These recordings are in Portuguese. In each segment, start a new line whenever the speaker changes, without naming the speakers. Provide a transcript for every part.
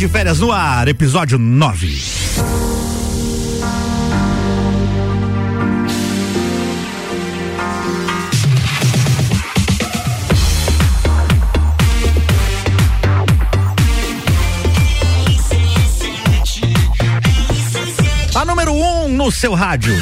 de Férias no ar, episódio 9. A número 1 um no seu rádio.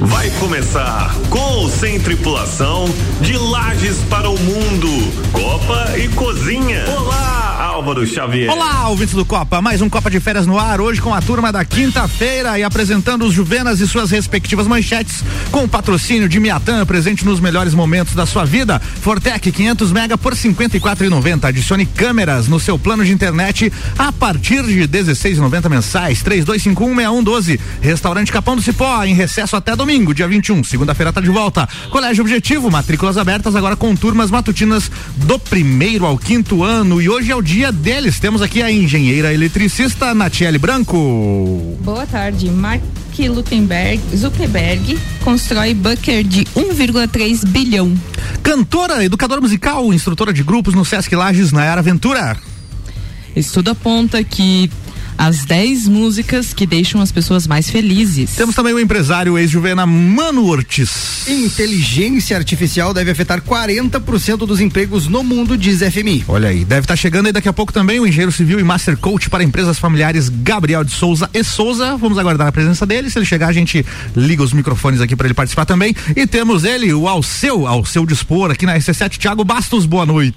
Vai começar com ou sem tripulação de Lages para o mundo. Copa e Cozinha. Olá, Álvaro Xavier.
Olá, ouvintes do Copa. Mais um Copa de Férias no ar, hoje com a turma da quinta-feira e apresentando os Juvenas e suas respectivas manchetes, com o patrocínio de Miatan, presente nos melhores momentos da sua vida. Fortec 500 mega por 54,90. Adicione câmeras no seu plano de internet a partir de 16,90 mensais. 32516112. Restaurante Capão do Cipó, em recesso até domingo domingo, dia 21. Segunda-feira tá de volta. Colégio Objetivo, matrículas abertas agora com turmas matutinas do primeiro ao quinto ano. E hoje é o dia deles. Temos aqui a engenheira eletricista Natiele Branco.
Boa tarde. Mark Zuckerberg, Zuckerberg constrói bunker de 1,3 bilhão.
Cantora, educadora musical, instrutora de grupos no Sesc Lages, Nayara Ventura.
Estudo aponta que as 10 músicas que deixam as pessoas mais felizes.
Temos também o empresário ex-juvena Mano Ortiz.
Inteligência artificial deve afetar 40% dos empregos no mundo, diz FMI.
Olha aí, deve estar tá chegando aí daqui a pouco também o engenheiro civil e master coach para empresas familiares Gabriel de Souza e Souza. Vamos aguardar a presença dele. Se ele chegar, a gente liga os microfones aqui para ele participar também. E temos ele, o ao seu, ao seu dispor aqui na RC7, Thiago Bastos. Boa noite.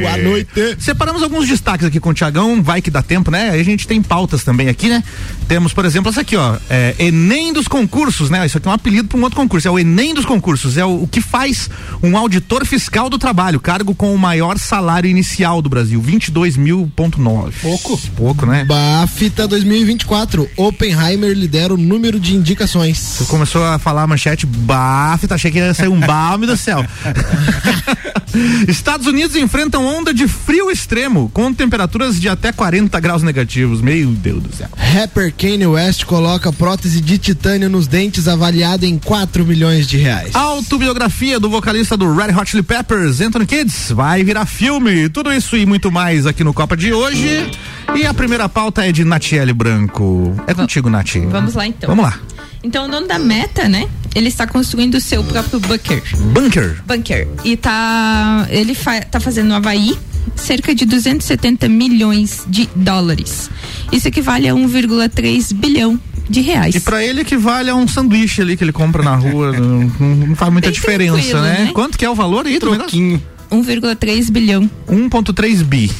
Boa noite.
Separamos alguns destaques aqui com o Tiagão, vai que dá tempo, né? Aí a gente tem pautas também aqui, né? Temos, por exemplo, essa aqui, ó. É, Enem dos concursos, né? Isso aqui é um apelido para um outro concurso. É o Enem dos concursos. É o, o, que faz um auditor fiscal do trabalho, cargo com o maior salário inicial do Brasil, 22 mil ponto nove.
Pouco.
Pouco, né?
Bafita 2024. Oppenheimer lidera o número de indicações.
Você começou a falar a manchete Bafita, achei que ia sair um balme do céu. Estados Unidos enfrentam onda de frio extremo, com temperaturas de até 40 graus negativos. Meu Deus do céu.
Rapper Kanye West coloca prótese de titânio nos dentes avaliada em 4 milhões de reais.
Autobiografia do vocalista do Red Hot Chili Peppers, Anthony Kids, vai virar filme. Tudo isso e muito mais aqui no Copa de hoje. E a primeira pauta é de Natiele Branco. É contigo, Nati.
Vamos lá então.
Vamos lá.
Então, o dono da Meta, né? Ele está construindo o seu próprio bunker.
Bunker.
Bunker. E tá. Ele fa, tá fazendo no Havaí cerca de 270 milhões de dólares. Isso equivale a 1,3 bilhão de reais.
E para ele equivale a um sanduíche ali que ele compra na rua. não, não, faz muita Bem diferença, né? né? Quanto que é o valor aí?
Troquinho. 1,3 bilhão.
1,3 bi.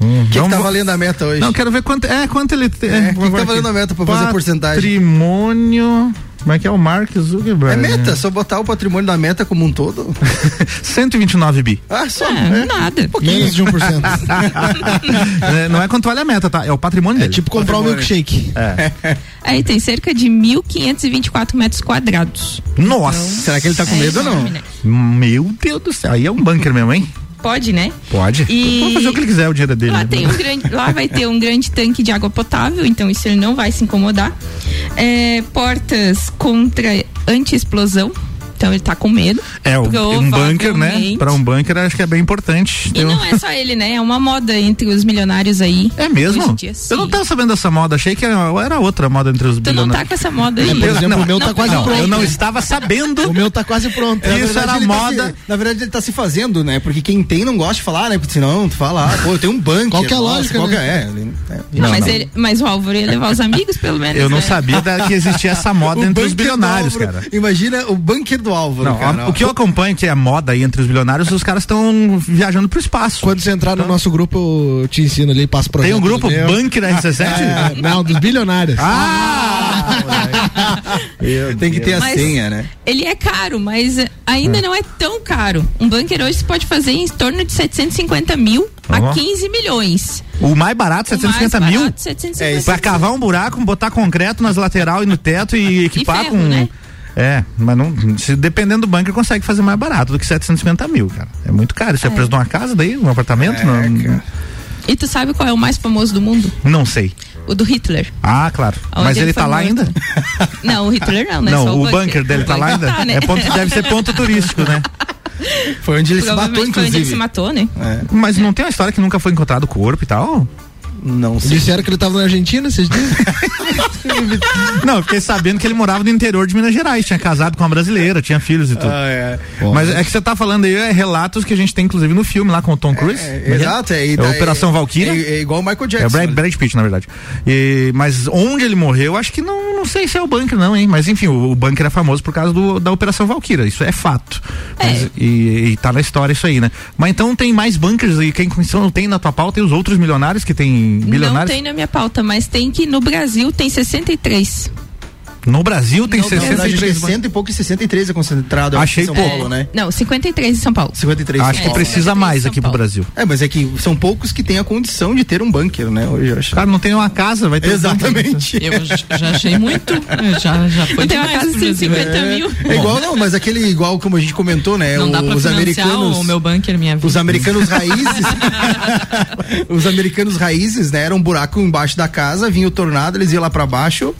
Hum, que, que tá valendo a meta hoje?
Não, quero ver quanto. É, quanto ele.
É, é que, que tá valendo a meta pra fazer a porcentagem?
Patrimônio. Como é que é o Mark Zuckerberg?
É meta, só botar o patrimônio da meta como um todo.
129 bi.
Ah, só. É, é. nada.
Um Menos de 1%.
é, não é quanto vale a meta, tá? É o patrimônio
É
dele.
tipo comprar um milkshake.
É. Aí tem cerca de 1.524 metros quadrados.
Nossa!
Então, Será que ele tá com medo ou não? Né?
Meu Deus do céu. Aí é um bunker mesmo, hein?
Pode, né?
Pode.
E
Pode fazer o que ele quiser, o dinheiro dele.
Lá, tem um grande, lá vai ter um grande tanque de água potável, então isso ele não vai se incomodar. É, portas contra anti-explosão. Então ele tá com medo.
É, um bunker, né? Para um bunker acho que é bem importante.
E não é só ele, né? É uma moda entre os milionários aí.
É mesmo? Dia, eu não tava sabendo dessa moda, achei que era outra moda entre os
tu
bilionários.
Tu não tá com essa moda aí?
É, por exemplo,
não,
o meu tá não, tá quase
não,
pronto.
Eu não estava sabendo.
o meu tá quase pronto.
Isso era moda.
Tá se, na verdade ele tá se fazendo, né? Porque quem tem não gosta de falar, né? Porque senão tu fala, ah, pô, eu tenho um bunker.
Qual que é a lógica,
qual
né?
é?
é. Não, mas, Ele, mas o Álvaro ia levar os amigos, pelo menos.
Eu não
né?
sabia que existia essa moda entre os bilionários, cara.
Imagina o bunker do Álvaro, cara.
O que eu acompanho, que é moda aí entre os bilionários, os caras estão viajando pro espaço.
Quando você entrar então, no nosso grupo, eu te ensino ali, passo projeto.
Tem um grupo Bunker RC7?
É, não, dos bilionários.
Ah!
Tem que ter a mas senha, né?
Ele é caro, mas ainda ah. não é tão caro. Um bunker hoje você pode fazer em torno de 750 mil a 15 milhões.
O mais barato, 750
mais
mil?
Barato, 750
é, pra cavar um buraco, botar concreto nas lateral e no teto e equipar
e ferro,
com.
Né?
É, mas não, se, dependendo do bunker, consegue fazer mais barato do que 750 mil, cara. É muito caro. Isso é, é preço de uma casa daí, um apartamento?
É,
não,
e tu sabe qual é o mais famoso do mundo?
Não sei.
O do Hitler.
Ah, claro.
Onde
Mas ele,
ele
tá lá
morto.
ainda?
Não, o Hitler não, né?
Não,
Só
o,
bunker.
bunker dele tá lá ainda?
Tá, né?
é ponto, deve ser ponto turístico, né?
Foi onde ele se matou,
Foi onde
inclusive.
ele se matou, né?
É. Mas não tem uma história que nunca foi encontrado o corpo e tal?
Não sei.
Disseram que ele tava na Argentina esses dias?
Não, eu fiquei sabendo que ele morava no interior de Minas Gerais, tinha casado com uma brasileira, tinha filhos e tudo.
Ah, é.
Mas é que você tá falando aí, é relatos que a gente tem, inclusive, no filme lá com o Tom Cruise.
É,
Como é que
exato, é,
É
é-
Operação Valkyria.
É, é igual o Michael
É o
Jackson.
Brad,
né?
Brad Pitt, na verdade. E, mas onde ele morreu, acho que não, não sei se é o bunker, não, hein? Mas enfim, o, o bunker é famoso por causa do, da Operação Valkyria, isso é fato. Mas- e, e tá na história isso aí, né? Mas então tem mais bunkers e quem não tem na tua pauta tem os outros milionários que tem
Não
bilionários.
tem na minha pauta, mas tem que no Brasil tem 63.
No Brasil tem
No Brasil.
Na verdade, acho que é
63 bunkers.
cento e pouco e 63 é concentrado
Achei
em São
pouco.
Paulo, né?
Não, 53 em São Paulo.
53
Acho que precisa mais aqui pro. Brasil.
É, mas é que são poucos que têm a condição de ter um bunker, né? Hoje eu acho.
Cara, não tem uma casa, vai ter um bunker.
Exatamente.
Eu j- já achei muito. é, Já, já foi
Não tem uma casa de
Brasil.
150 mil.
É igual, não, mas aquele igual como a gente comentou, né?
Não dá pra
os americanos.
o meu bunker, minha vida.
Os americanos raízes. os americanos raízes, né? Era um buraco embaixo da casa, vinha o tornado, eles iam lá pra baixo,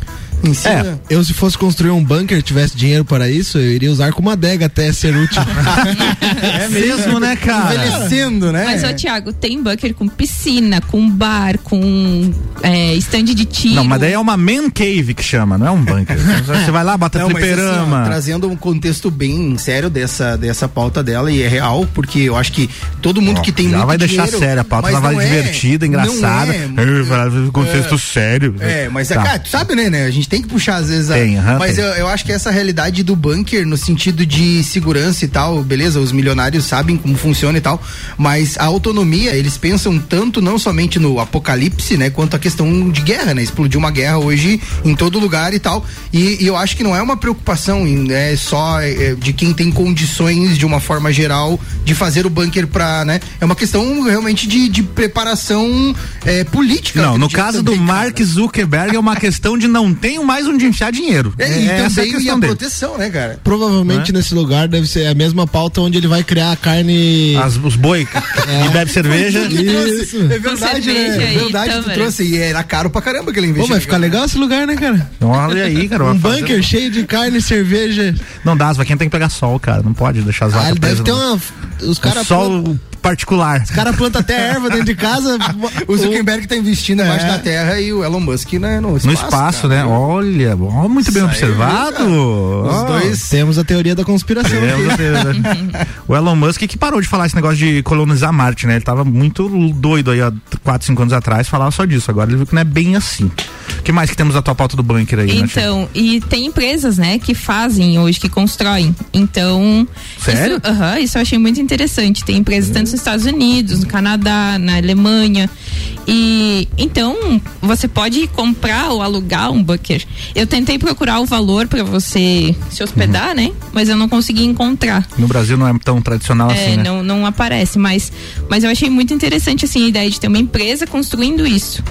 em cima.
É.
Eu, se fosse construir um bunker, tivesse dinheiro para isso, eu iria usar como adega até ser útil.
É mesmo, né, cara?
Envelhecendo, né?
Mas, ô, Thiago, tem bunker com piscina, com bar, com é, stand de tiro.
Não, mas daí é uma man cave que chama, não é um bunker. Você vai lá, bota
Não, mas assim, ó,
fliperama.
trazendo um contexto bem sério dessa, dessa pauta dela, e é real, porque eu acho que todo mundo
Ó,
que tem
já
muito
vai deixar
dinheiro,
séria a pauta,
mas
ela vai
não é-
divertida,
não
engraçada.
é-
É, vai fazer contexto sério.
É, mas é,
Tá.
cara, tu sabe, né, né? A gente tem que puxar às vezes a.
Tem, aham,
mas
tem.
Eu, eu acho que essa realidade do bunker, no sentido de segurança e tal, beleza, os milionários sabem como funciona e tal, mas a autonomia, eles pensam tanto não somente no apocalipse, né, quanto a questão de guerra, né? Explodiu uma guerra hoje em todo lugar e tal. E, e eu acho que não é uma preocupação em, é, só é, de quem tem condições, de uma forma geral, de fazer o bunker pra, né? É uma questão realmente de, de preparação é, política.
Não, no caso do
também, cara.
Mark Zuckerberg é uma questão de não tenho mais onde enfiar dinheiro.
É, e
essa é a
também e a
questão dele.
proteção, né, cara?
Provavelmente nesse lugar deve ser a mesma pauta onde ele vai criar a carne.
As- os boi que bebe cerveja.
Isso.
É verdade, né? É
e
verdade, tu trouxe. E era caro pra caramba aquele
Pô,
investimento.
vai ficar legal esse lugar, né, cara?
Olha aí, cara.
Um
vai fazer-
bunker cheio de carne, cerveja.
Não dá, as vaquinhas tem que pegar sol, cara. Não pode deixar as
Ah,
vacas
ele deve ter uma. Os caras
sol particular.
Os caras plantam até erva dentro de casa.
O Zuckerberg tá investindo embaixo
É.
da terra e o Elon Musk né, no espaço.
No espaço,
cara.
né? Olha, ó, muito bem
Isso aí,
observado.
Os
Ó.
dois.
Temos a teoria da conspiração.
Temos a teoria. o Elon Musk que parou de falar esse negócio de colonizar Marte, né? Ele tava muito doido aí há 4, 5 anos atrás, falava só disso. Agora ele viu que não é bem assim. O que mais que temos da tua pauta do bunker aí, né?
Então, e tem empresas, né, que fazem hoje, que constroem. Então.
Sério?
Isso, aham, isso eu achei muito interessante. Tem empresas tanto Estados Unidos, no Canadá, na Alemanha. E então você pode comprar ou alugar um bunker. Eu tentei procurar o valor para você se hospedar, né? Mas eu não consegui encontrar.
No Brasil não é tão tradicional assim,
É,
né?
não, não aparece, mas, mas eu achei muito interessante assim a ideia de ter uma empresa construindo isso.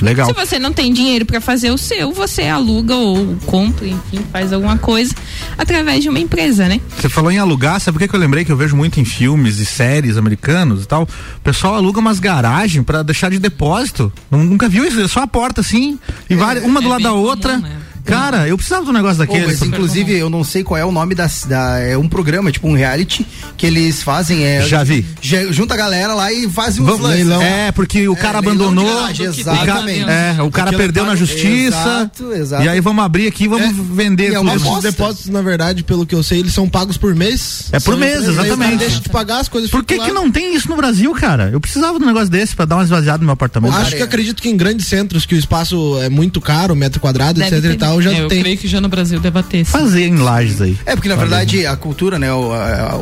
Legal.
Se você não tem dinheiro para fazer o seu, você aluga ou compra, enfim, faz alguma coisa através de uma empresa, né?
Você falou em alugar, sabe o que, que eu lembrei que eu vejo muito em filmes e séries americanos e tal? O pessoal aluga umas garagens pra deixar de depósito. Nu- Nunca viu isso? É só a porta assim, e várias, uma do
é
lado
bem
da
comum,
outra.
né?
Cara, eu precisava de um negócio daquele.
mas inclusive, eu não sei qual é o nome da, da. É um programa, tipo um reality, que eles fazem. É,
Já vi.
já- junta a galera lá e fazem uns
Vamos,
lances.
leilão.
É, porque o cara
leilão de
abandonou.
garagem,
o cara,
exatamente.
é, o cara perdeu na justiça.
Exato, exato.
E aí vamos abrir aqui e vamos
É,
vender
e é
tudo.
Bosta.
depósitos, na verdade, pelo que eu sei, eles são pagos por mês.
É por mês,
cara
exatamente.
Deixa de pagar as coisas
Por que, que não tem isso no Brasil, cara? Eu precisava de um negócio desse pra dar uma esvaziada no meu apartamento.
Acho que acredito que em grandes centros que o espaço é muito caro, metro quadrado,
Deve
etc e
ter.
Tal, já
É, eu
tem.
creio que já no Brasil deva ter. sim.
Fazer em lajes aí.
É, porque na verdade a cultura, né?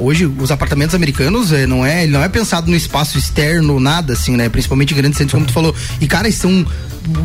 hoje os apartamentos americanos é, não é, ele não é pensado no espaço externo, nada assim, né? Principalmente em grandes centros, como tu falou. E, cara, são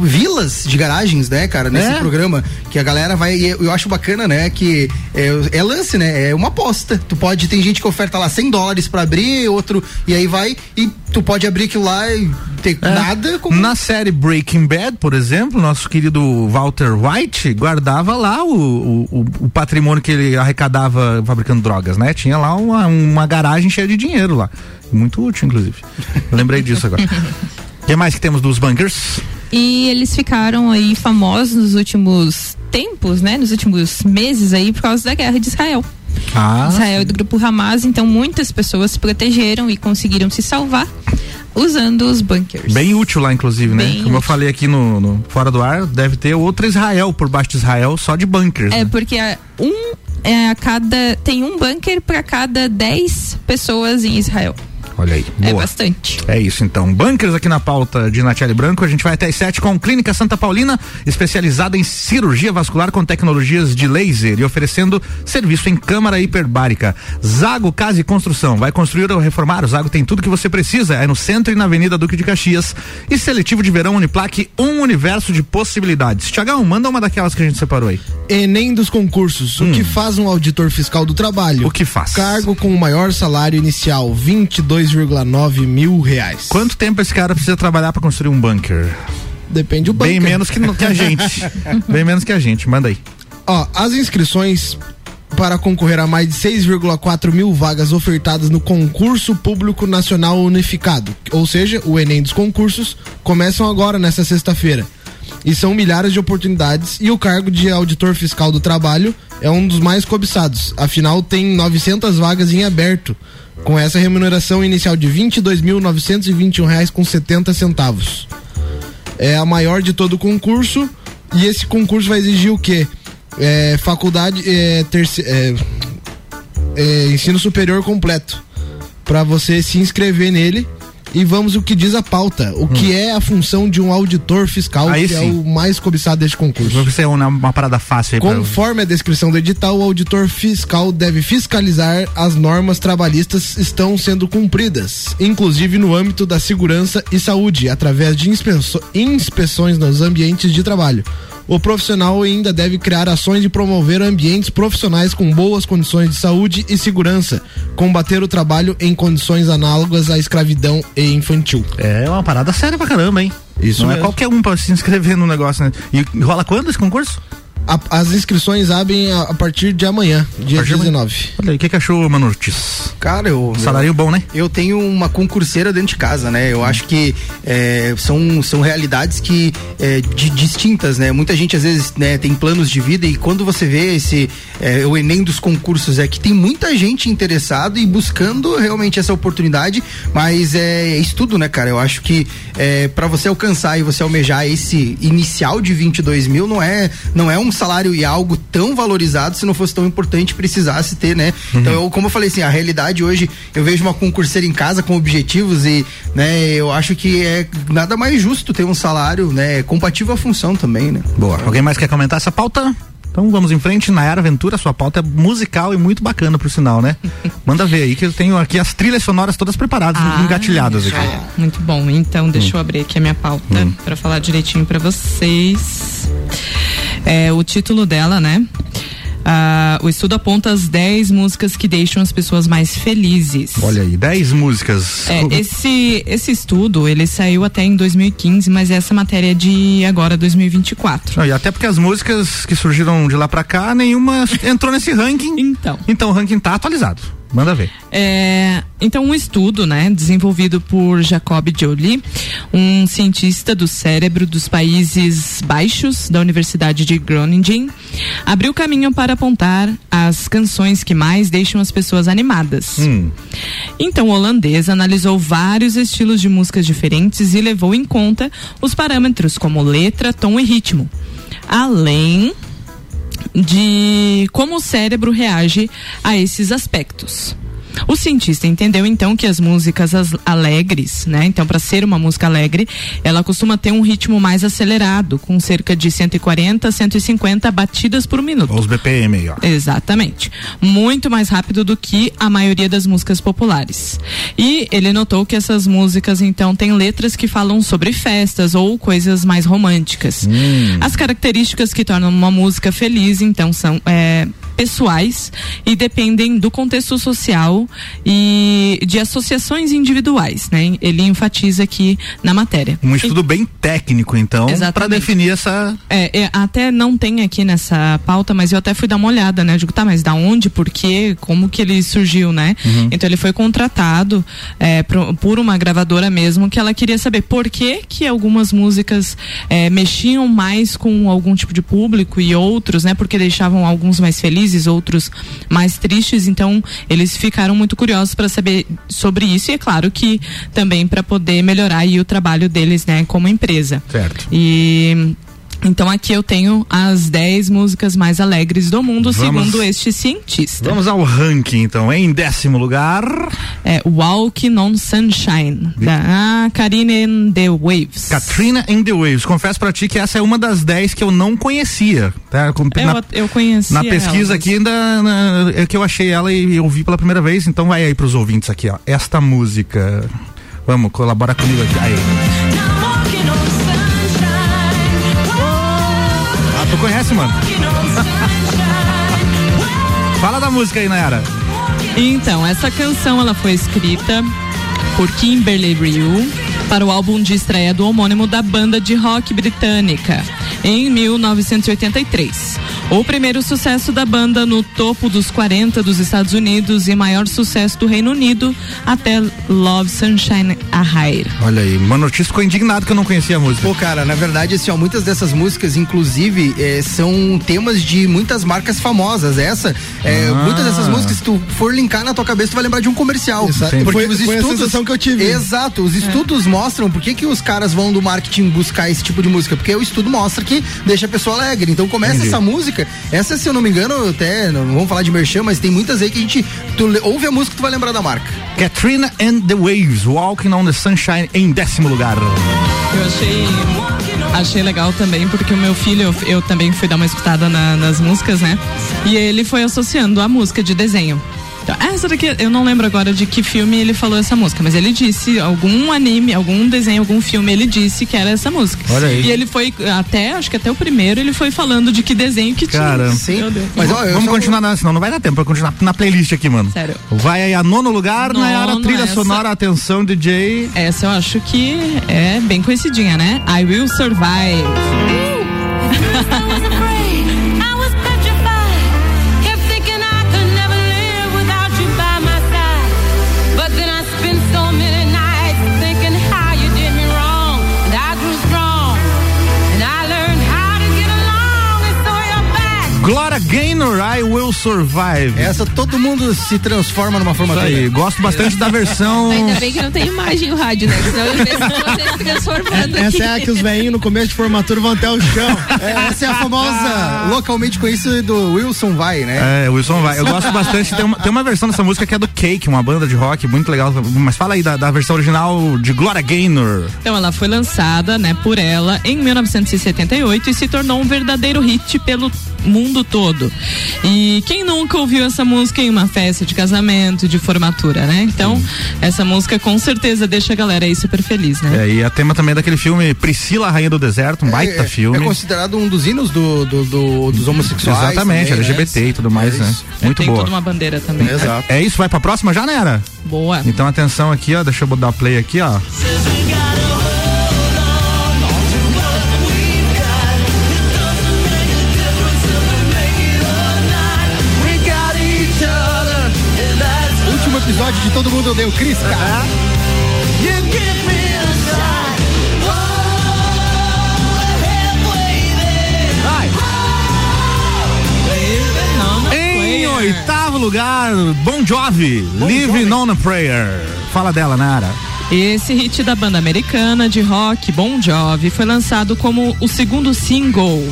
vilas de garagens, né, cara, nesse
É.
programa, que a galera vai, e eu acho bacana, né, que é, é lance, né, é uma aposta, tu pode, tem gente que oferta lá 100 dólares pra abrir, outro, e aí vai, e tu pode abrir aquilo lá e ter
É.
nada como...
Na série Breaking Bad, por exemplo, nosso querido Walter White guardava lá o, o, o- patrimônio que ele arrecadava fabricando drogas, né? Tinha lá uma, uma garagem cheia de dinheiro lá. Muito útil, inclusive. Lembrei disso agora. O que mais que temos dos bunkers?
E eles ficaram aí famosos nos últimos tempos, né? Nos últimos meses aí por causa da guerra de Israel.
Ah,
Israel e do grupo Hamas, então muitas pessoas se protegeram e conseguiram se salvar usando os bunkers.
Bem útil lá, inclusive, né?
Bem
Como eu
útil.
falei aqui no, no Fora do Ar, deve ter outra Israel por baixo de Israel, só de bunkers.
É
né?
porque um é a cada tem um bunker para cada 10 pessoas em Israel.
Olha aí.
É
Boa.
bastante.
É isso então. Bunkers aqui na pauta de Natiele Branco. A gente vai até às 7 com Clínica Santa Paulina, especializada em cirurgia vascular com tecnologias de laser e oferecendo serviço em câmara hiperbárica. Zago Casa e Construção. Vai construir ou reformar? O Zago tem tudo que você precisa. É no centro e na Avenida Duque de Caxias. E seletivo de verão Uniplaque, um universo de possibilidades. Tiagão, manda uma daquelas que a gente separou aí.
Enem dos concursos. O que faz um auditor fiscal do trabalho?
Hum. O que faz?
Cargo com o maior salário inicial, 22,9 mil reais.
Quanto tempo esse cara precisa trabalhar para construir um bunker?
Depende do banco.
Bem menos que, que a gente. Bem menos que a gente. Manda aí.
Ó, as inscrições para concorrer a mais de 6,4 mil vagas ofertadas no concurso público nacional unificado, ou seja, o Enem dos concursos, começam agora nesta sexta-feira. E são milhares de oportunidades e o cargo de auditor fiscal do trabalho é um dos mais cobiçados. Afinal, tem 900 vagas em aberto, com essa remuneração inicial de 22.921 reais com 70 centavos. É a maior de todo o concurso. E esse concurso vai exigir o quê? É, faculdade, é, terci- é, é, ensino superior completo. Para você se inscrever nele e vamos o que diz a pauta, o que é a função de um auditor fiscal
Aí
que é
sim.
o mais cobiçado deste concurso.
Se é uma, uma parada fácil aí pra-
Conforme a descrição do edital, o auditor fiscal deve fiscalizar as normas trabalhistas estão sendo cumpridas, inclusive no âmbito da segurança e saúde, através de inspeções nos ambientes de trabalho. O profissional ainda deve criar ações de promover ambientes profissionais com boas condições de saúde e segurança, combater o trabalho em condições análogas à escravidão e infantil.
É uma parada séria pra caramba, hein?
Isso
Não é
mesmo.
qualquer um pra se inscrever no negócio, né? E rola quando esse concurso?
A- as inscrições abrem a, a partir de amanhã, dia
partir de amanhã.
19.
Olha aí, o que, que achou, Manurtis?
Cara, eu.
Salário bom, né?
Eu tenho uma concurseira dentro de casa, né? Eu acho que é, são, são realidades que é, di- distintas, né? Muita gente às vezes né, tem planos de vida e quando você vê esse é, o Enem dos concursos é que tem muita gente interessada e buscando realmente essa oportunidade, mas é estudo, né, cara? Eu acho que é, para você alcançar e você almejar esse inicial de 22 mil não é não é um salário e algo tão valorizado se não fosse tão importante precisasse ter, né? Então, eu, como eu falei assim, a realidade hoje eu vejo uma concurseira em casa com objetivos e, né, eu acho que é nada mais justo ter um salário, né, compatível à função também, né?
Boa. Alguém mais quer comentar essa pauta? Então vamos em frente. Nayara Ventura, sua pauta é musical e muito bacana, por sinal, né? Manda ver aí que eu tenho aqui as trilhas sonoras todas preparadas,
Ah,
engatilhadas aqui.
é. Muito bom. Então, deixa eu abrir aqui a minha pauta para falar direitinho para vocês. É, o título dela, né? Ah, o estudo aponta as 10 músicas que deixam as pessoas mais felizes.
Olha aí, 10 músicas.
É, esse, esse estudo, ele saiu até em 2015, mas essa matéria é de agora, 2024.
Não, e até porque as músicas que surgiram de lá pra cá, nenhuma entrou nesse ranking.
Então.
Então o ranking tá atualizado. Manda ver.
É, então, um estudo, né, desenvolvido por Jacob Joly, um cientista do cérebro dos Países Baixos da Universidade de Groningen, abriu caminho para apontar as canções que mais deixam as pessoas animadas.
Hum.
Então, o holandês analisou vários estilos de músicas diferentes e levou em conta os parâmetros como letra, tom e ritmo. Além de como o cérebro reage a esses aspectos. O cientista entendeu então que as músicas as- alegres, né? Então, para ser uma música alegre, ela costuma ter um ritmo mais acelerado, com cerca de 140 a 150 batidas por minuto.
Os BPM aí, ó.
Exatamente. Muito mais rápido do que a maioria das músicas populares. E ele notou que essas músicas, então, têm letras que falam sobre festas ou coisas mais românticas. As características que tornam uma música feliz, então, são é, pessoais e dependem do contexto social e de associações individuais, né? Ele enfatiza aqui na matéria.
Um estudo bem técnico, então,
Exatamente.
definir essa.
É, é, até não tem aqui nessa pauta, mas eu até fui dar uma olhada, né? Eu digo, tá, mas da onde, por quê, como que ele surgiu, né? Então ele foi contratado é, por uma gravadora mesmo, que ela queria saber por que que algumas músicas é, mexiam mais com algum tipo de público e outros, né? Porque deixavam alguns mais felizes felizes, outros mais tristes. Então, eles ficaram muito curiosos para saber sobre isso e é claro que também para poder melhorar o trabalho deles, né, como empresa.
Certo.
E então aqui eu tenho as 10 músicas mais alegres do mundo,
Vamos-
segundo este cientista.
Vamos ao ranking, então. Em décimo lugar,
É Walking on Sunshine, da Karine and the Waves.
Katrina and the Waves. Confesso pra ti que essa é uma das 10 que eu não conhecia. Tá? Com-
Eu,
na,
eu conheci
na pesquisa
ela,
aqui ainda na- é que eu achei ela e eu vi pela primeira vez, então vai aí pros ouvintes aqui, ó. Esta música. Vamos, colabora comigo aqui. Aí. Tu conhece, mano? Fala da música aí, Nayara.
Então, essa canção ela foi escrita por Kimberly Ryu para o álbum de estreia do homônimo da banda de rock britânica em 1983. O primeiro sucesso da banda no topo dos 40 dos Estados Unidos e maior sucesso do Reino Unido até Love Sunshine a High.
Olha aí, uma notícia ficou indignado que eu não conhecia a música.
Pô, cara, na verdade, assim, ó, muitas dessas músicas, inclusive, eh, são temas de muitas marcas famosas. Essa, eh,
Ah.
muitas dessas músicas, se tu for linkar na tua cabeça, tu vai lembrar de um comercial.
Exato.
Porque
Foi-
os
foi a
estudos.
sensação que eu tive.
Exato, os estudos mostram por que, que os caras vão do marketing buscar esse tipo de música. Porque o estudo mostra que deixa a pessoa alegre. Então começa
Entendi.
essa música. Essa, se eu não me engano, até, não vamos falar de merchan, mas tem muitas aí que a gente. Tu ouve a música, tu vai lembrar da marca.
Katrina and the Waves, Walking on the Sunshine, em décimo lugar.
Eu achei achei legal também porque o meu filho eu, eu também fui dar uma escutada na- nas músicas, né? E ele foi associando a música de desenho. Então, ah, essa daqui, eu não lembro agora de que filme ele falou essa música, mas ele disse algum anime, algum desenho, algum filme, ele disse que era essa música.
Olha aí.
E ele foi até, acho que até o primeiro, ele foi falando de que desenho que
Caramba.
tinha.
Sim.
Meu Deus.
Mas ó,
Vamos
só-
continuar, na, senão não vai dar tempo pra continuar na playlist aqui, mano.
Sério.
Vai aí a nono lugar,
Nono,
Nayara, trilha
essa.
sonora, atenção, DJ.
Essa eu acho que é bem conhecidinha, né? I Will Survive.
back.
Gloria Gaynor, I Will Survive.
Essa todo mundo se transforma numa
Isso
formatura.
aí, gosto bastante da versão.
Ainda bem que não tem imagem o rádio, né? Senão eu vejo você se transformando aqui.
Essa é a que os velhinhos no começo de formatura vão até o chão.
É, essa é a famosa, localmente conhecida do Wilson Vai, né?
É, o Wilson vai. Eu gosto bastante. Tem uma, tem uma versão dessa música que é do Cake, uma banda de rock muito legal. Mas fala aí da, da versão original de Gloria Gaynor.
Então ela foi lançada, né, por ela em 1978 e se tornou um verdadeiro hit pelo mundo todo. E quem nunca ouviu essa música em uma festa de casamento, de formatura, né? Então, essa música com certeza deixa a galera aí super feliz, né?
É, e a tema também é daquele filme Priscila, a Rainha do Deserto, um baita
é,
filme.
É considerado um dos hinos do, do- do- dos homossexuais.
Exatamente,
também, né?
LGBT e tudo mais,
É
né?
isso.
Muito
Tem
boa.
toda uma bandeira também.
Exato.
É isso, vai pra próxima já, Nera?
Boa.
Então atenção aqui, ó. Deixa eu dar play aqui, ó.
Episódio de Todo Mundo Odeia o Chris, cara.
Em oitavo lugar, Bon Jovi, Living on a Prayer. Fala dela, Nara.
Esse hit da banda americana de rock Bon Jovi foi lançado como o segundo single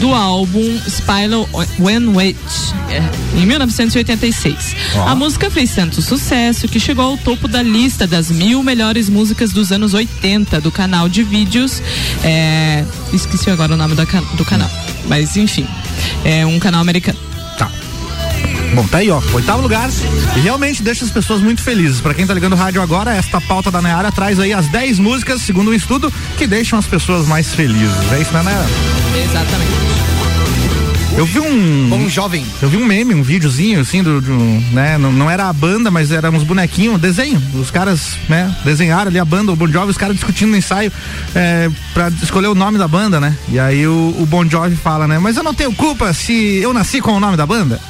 do álbum Spiral When Witch, em 1986.
Ó.
A música fez tanto sucesso que chegou ao topo da lista das mil melhores músicas dos anos 80 do canal de vídeos. é, esqueci agora o nome da do canal, mas enfim, é um canal americano.
Tá. Bom, tá aí, ó. Oitavo lugar. E realmente deixa as pessoas muito felizes. Pra quem tá ligando o rádio agora, esta pauta da Nayara traz aí as 10 músicas, segundo um estudo, que deixam as pessoas mais felizes. É isso, né, Nayara?
Exatamente.
Eu vi um.
Bom jovem.
Eu vi um meme, um videozinho, assim, do, um, né? Não, não era a banda, mas eram uns bonequinhos, desenho. Os caras, né, desenharam ali a banda, o Bon Jovi, os caras discutindo no ensaio é, pra escolher o nome da banda, né? E aí o, o Bon Jovi fala, né? Mas eu não tenho culpa se eu nasci com o nome da banda.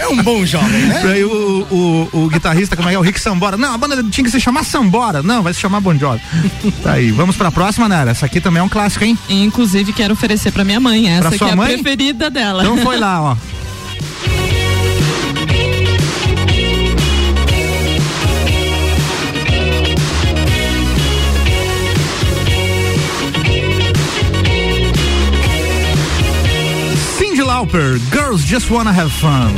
É um bom jovem, né?
Aí o, o, o guitarrista, como é que é? O Rick Sambora. Não, a banda tinha que se chamar Sambora. Não, vai se chamar Bon Jovi. Tá aí. Vamos pra próxima, Nara. Essa aqui também é um clássico, hein?
E, inclusive, quero oferecer pra minha minha mãe, essa que é a
mãe?
preferida dela.
Então foi lá, ó. Cindy Lauper, Girls Just Wanna Have Fun.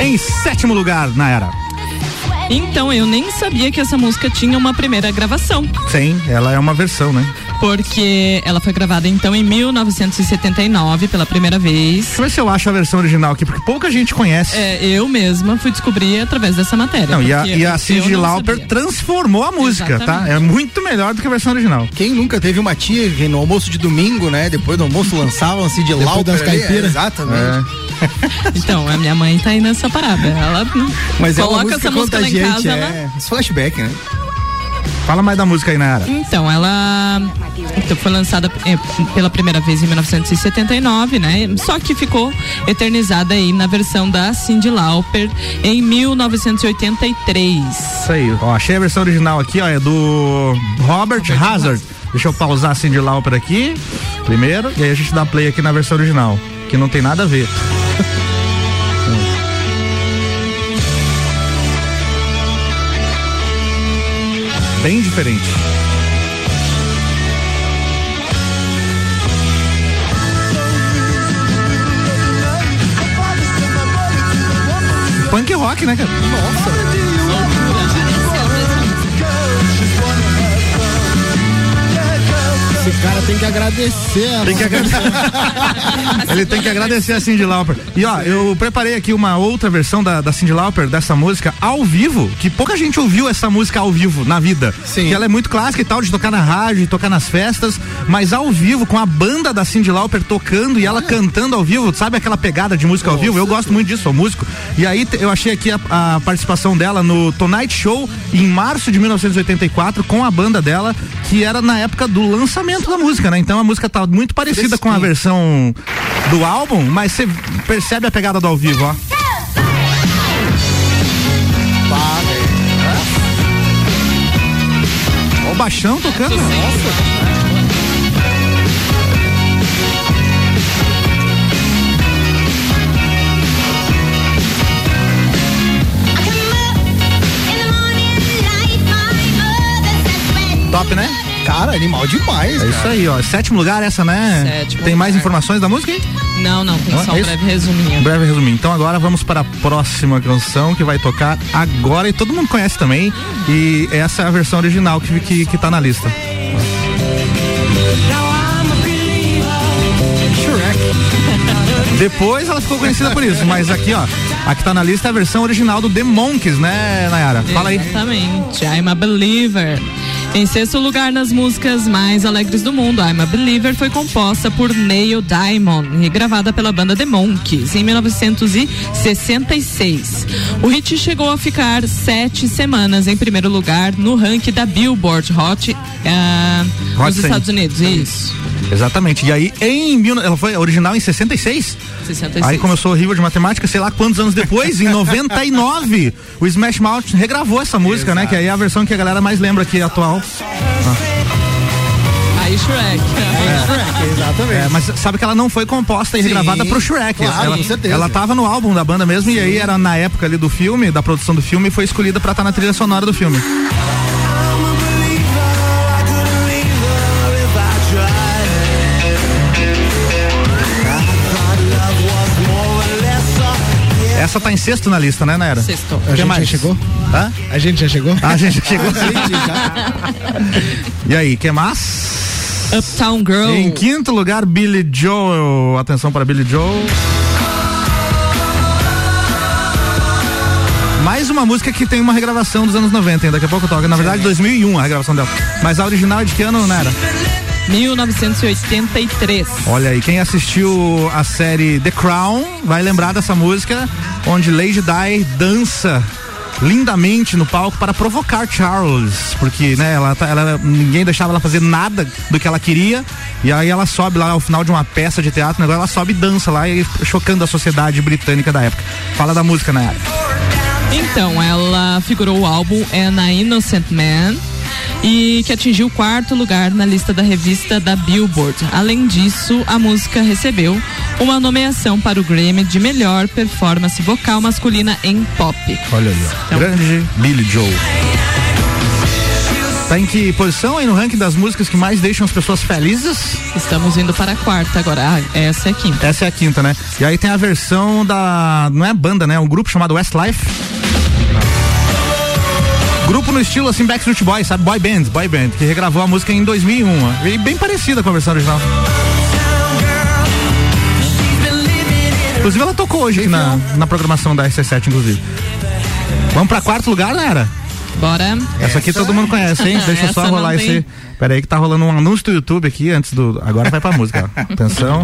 Em sétimo lugar, na era.
Então, eu nem sabia que essa música tinha uma primeira gravação,
Sim, ela é uma versão, né?
Porque ela foi gravada então em 1979 pela primeira vez.
Deixa eu ver se eu acho a versão original aqui, porque pouca gente conhece.
É, eu mesma fui descobrir através dessa matéria.
Não, e a, e a Cindy Lauper
sabia.
transformou a música, tá?
Exatamente.
É muito melhor do que a versão original.
Quem nunca teve uma tia que no almoço de domingo, né? Depois do almoço lançavam assim de Lauper
das caipiras.
é, Exatamente.
Então, a minha mãe tá aí nessa parada. Ela
Mas é uma
coloca
música
essa música lá em
contagiante,
casa,
é.
ela
Esse flashback, né?
Fala mais da música aí, Nayara.
Então, ela então, foi lançada eh, pela primeira vez em 1979, né? Só que ficou eternizada aí na versão da Cyndi Lauper em 1983.
Isso aí. Ó, achei a versão original aqui, ó, é do Robert, Hazard. Deixa eu pausar a Cindy Lauper aqui, primeiro, e aí a gente dá play aqui na versão original, que não tem nada a ver. Bem diferente. Punk rock, né, cara?
Esse cara tem que agradecer. a
Tem que agradecer. Ele tem que agradecer a Cindy Lauper. E ó, eu preparei aqui uma outra versão da, da Cindy Lauper, dessa música, ao vivo, que pouca gente ouviu essa música ao vivo na vida.
Sim.
Que ela é muito clássica e tal, de tocar na rádio, de tocar nas festas, mas ao vivo, com a banda da Cindy Lauper tocando e ela cantando ao vivo, sabe aquela pegada de música ao vivo? Eu gosto muito disso, sou músico. E aí eu achei aqui a, a participação dela no Tonight Show em março de 1984 com a banda dela, que era na época do lançamento da música, né? Então a música tá muito parecida com a versão do álbum, mas você percebe a pegada do ao vivo, ó. Ó o baixão tocando. Top, né?
Cara, animal demais.
É isso aí, ó. Sétimo lugar essa, né?
Sétimo
Tem mais
lugar.
informações da música? aí?
Não, não, tem
Ah,
só
é
um
isso?
breve resuminho.
Um breve resuminho. Então agora vamos para a próxima canção que vai tocar agora e todo mundo conhece também. E essa é a versão original que, que, que tá na lista. Depois ela ficou conhecida por isso, mas aqui, ó, a que tá na lista é a versão original do The Monkeys, né, Nayara? Fala aí.
Exatamente. I'm a Believer. Em sexto lugar nas músicas mais alegres do mundo, I'm a Believer foi composta por Neil Diamond e gravada pela banda The Monkees em 1966. O hit chegou a ficar sete semanas em primeiro lugar no ranking da Billboard Hot,
Hot
nos
100.
Estados Unidos. Isso.
Exatamente. E aí, em. mil- Ela foi original em 66?
66.
Aí, como eu sou horrível de matemática, sei lá quantos anos depois, em 99, o Smash Mouth regravou essa música, né? Que aí é a versão que a galera mais lembra aqui atual.
Aí Shrek.
Exatamente.
É, mas sabe que ela não foi composta e
Sim,
regravada pro Shrek.
claro,
ela,
com certeza.
ela tava no álbum da banda mesmo e aí era na época ali do filme, da produção do filme, e foi escolhida pra estar na trilha sonora do filme. Essa tá em sexto na lista, né, Naira?
Sexto.
A
Que
gente
mais?
já chegou?
Hã?
A gente já chegou?
Ah, a gente já chegou. e aí, que mais?
Uptown Girl.
Em quinto lugar, Billy Joel. Atenção para Billy Joel. Mais uma música que tem uma regravação dos anos 90, hein? daqui a pouco toca. Na verdade, 2001 a regravação dela. Mas a original é de que ano, não era?
1983.
Olha aí, quem assistiu a série The Crown vai lembrar dessa música, onde Lady Di dança lindamente no palco para provocar Charles, porque né, ela, tá- ela ninguém deixava ela fazer nada do que ela queria, e aí ela sobe lá ao final de uma peça de teatro, agora ela sobe e dança lá, e chocando a sociedade britânica da época. Fala da música, né?
Então, ela figurou o álbum And a Innocent Man. E que atingiu o quarto lugar na lista da revista da Billboard. Além disso, a música recebeu uma nomeação para o Grammy de melhor performance vocal masculina em pop.
Olha aí, ó.
Então-
Grande Billy Joe. Tá em que posição aí no ranking das músicas que mais deixam as pessoas felizes?
Estamos indo para a quarta agora. Ah, essa é a quinta.
Essa é a quinta, né? E aí tem a versão da. Não é banda, né? Um grupo chamado Westlife. Grupo no estilo assim Backstreet Boys, sabe? Boy Band, Boy Band, que regravou a música em 2001. ó. E bem parecida com a versão original. Inclusive ela tocou hoje aqui na, na programação da RC7, inclusive. Vamos pra quarto lugar, né, era?
Bora.
Essa aqui todo mundo conhece, hein? Deixa eu só
Essa
rolar
tem.
esse. Pera aí que tá rolando um anúncio do YouTube aqui antes do. Agora vai pra música, ó. Atenção.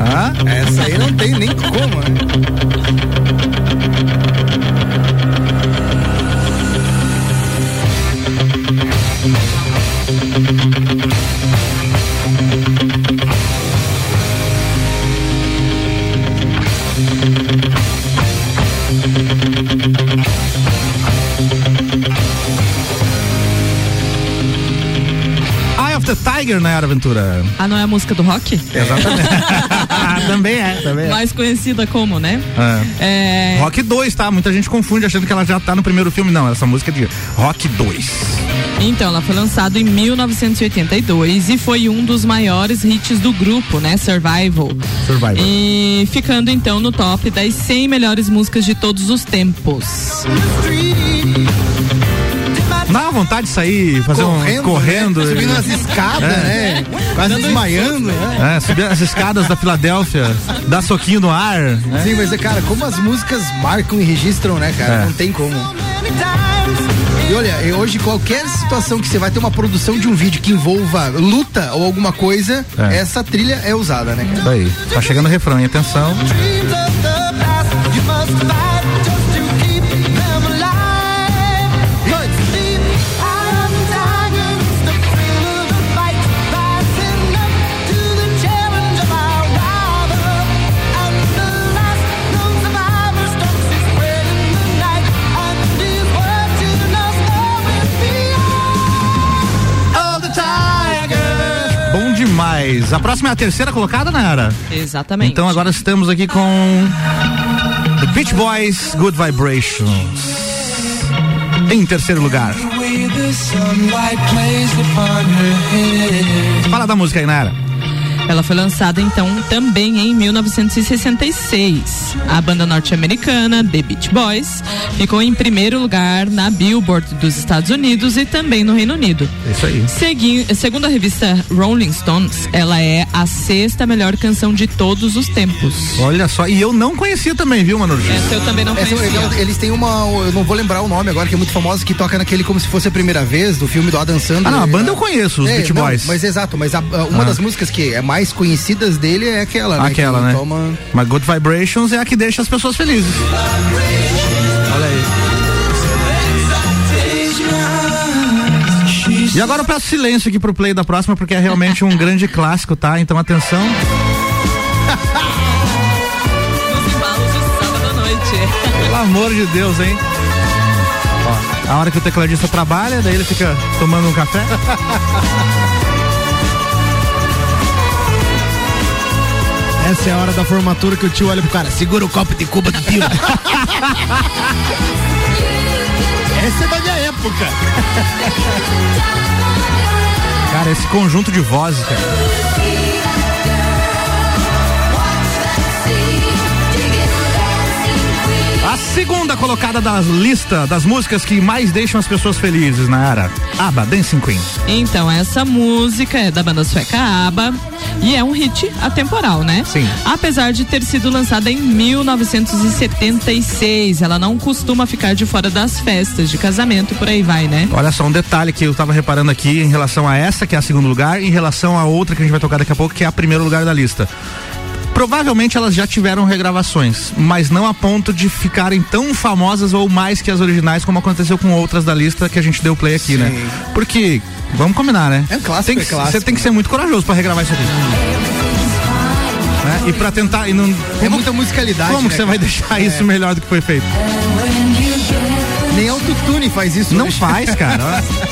Ah,
Essa aí não tem nem como, né?
Tiger, né, Ara Aventura?
Ah, não é a música do rock?
Exatamente. também é, também é.
Mais conhecida como, né?
É.
É,
Rock 2, tá? Muita gente confunde achando que ela já tá no primeiro filme. Não, essa música é de Rock 2.
Então, ela foi lançada em 1982 e foi um dos maiores hits do grupo, né? Survival.
Survival.
E ficando então no top das 100 melhores músicas de todos os tempos.
Dá uma vontade de sair, fazer um. Correndo.
Né? Subindo as escadas, né? Quase desmaiando, né?
É, subir as escadas da Filadélfia, dar soquinho no ar. Né?
Sim, mas, cara, como as músicas marcam e registram, né, cara?
É.
Não tem como. E olha, hoje qualquer situação que você vai ter uma produção de um vídeo que envolva luta ou alguma coisa,
É.
essa trilha é usada, né?
Isso aí. Tá chegando o refrão, hein? Atenção. A próxima é a terceira colocada, Nara?
Exatamente.
Então agora estamos aqui com The Beach Boys Good Vibrations. Em terceiro lugar. Fala da música aí, Nara.
Ela foi lançada então também em 1966. A banda norte-americana The Beach Boys ficou em primeiro lugar na Billboard dos Estados Unidos e também no Reino Unido.
É Isso aí.
Segui- segundo a revista Rolling Stones, ela é a sexta melhor canção de todos os tempos.
Olha só, e eu não conhecia também, viu, Manu?
Essa eu também não
Essa
conhecia.
legal, eles têm uma, eu não vou lembrar o nome agora, que é muito famosa, que toca naquele como se fosse a primeira vez do filme do Adam Sandler.
Ah, não, a banda eu conheço, os
É,
Beach
não,
Boys.
Mas exato, mas a- uma
Ah.
das músicas que é mais conhecidas dele é aquela, né?
Aquela,
que
né?
Toma...
Mas Good Vibrations é a que deixa as pessoas felizes. Olha aí. E agora eu peço silêncio aqui pro play da próxima, porque é realmente um grande clássico, tá? Então atenção.
Nos embalos de sábado à noite.
Pelo amor de Deus, hein? Ó, a hora que o tecladista trabalha, daí ele fica tomando um café.
Essa é a hora da formatura que o tio olha pro cara, segura o copo de cuba do tio. Essa é da minha época.
Cara, esse conjunto de vozes, cara. A segunda colocada da lista das músicas que mais deixam as pessoas felizes na era. ABBA, Dancing Queen.
Então, essa música é da banda sueca ABBA e é um hit atemporal, né?
Sim.
Apesar de ter sido lançada em 1976, ela não costuma ficar de fora das festas de casamento e por aí vai, né?
Olha só, um detalhe que eu tava reparando aqui em relação a essa, que é a segundo lugar, em relação a outra que a gente vai tocar daqui a pouco, que é a primeiro lugar da lista. Provavelmente elas já tiveram regravações, mas não a ponto de ficarem tão famosas ou mais que as originais, como aconteceu com outras da lista que a gente deu play aqui, né? Porque, vamos combinar, né?
É um clássico,
Tem
é.
Você tem que ser muito corajoso pra regravar isso aqui. Né? E pra tentar. E não,
É muita musicalidade.
como
né,
você vai
cara?
deixar isso melhor do que foi feito?
Nem autotune faz isso.
Não
né?
faz, cara.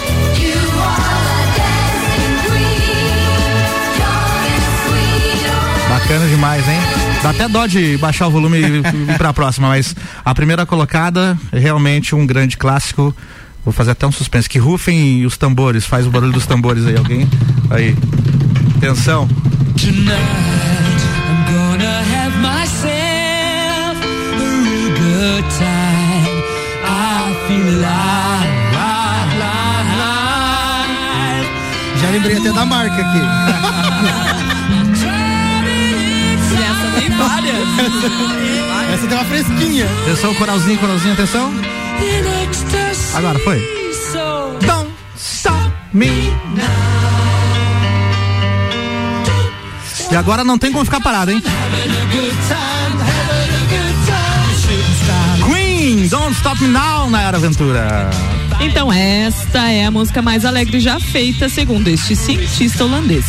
Bacana demais, hein? Dá até dó de baixar o volume e ir pra próxima, mas a primeira colocada é realmente um grande clássico. Vou fazer até um suspense. Que rufem os tambores, faz o barulho dos tambores aí, alguém? Aí. Atenção.
Tonight I'm gonna have myself a real good time. I feel alive, alive, alive.
Já lembrei até da marca aqui.
Essa tem
uma fresquinha.
Atenção, coralzinho, coralzinho, atenção. Agora foi. Don't stop me. E agora não tem como ficar parado, hein? Queen, Don't Stop Me Now na Era Aventura.
Então, esta é a música mais alegre já feita, segundo este cientista holandês.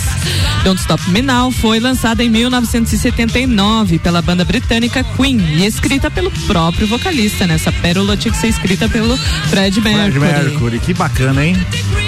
Don't Stop Me Now foi lançada em 1979 pela banda britânica Queen e escrita pelo próprio vocalista. Nessa pérola tinha que ser escrita pelo Fred Mercury.
Fred Mercury, que bacana, hein?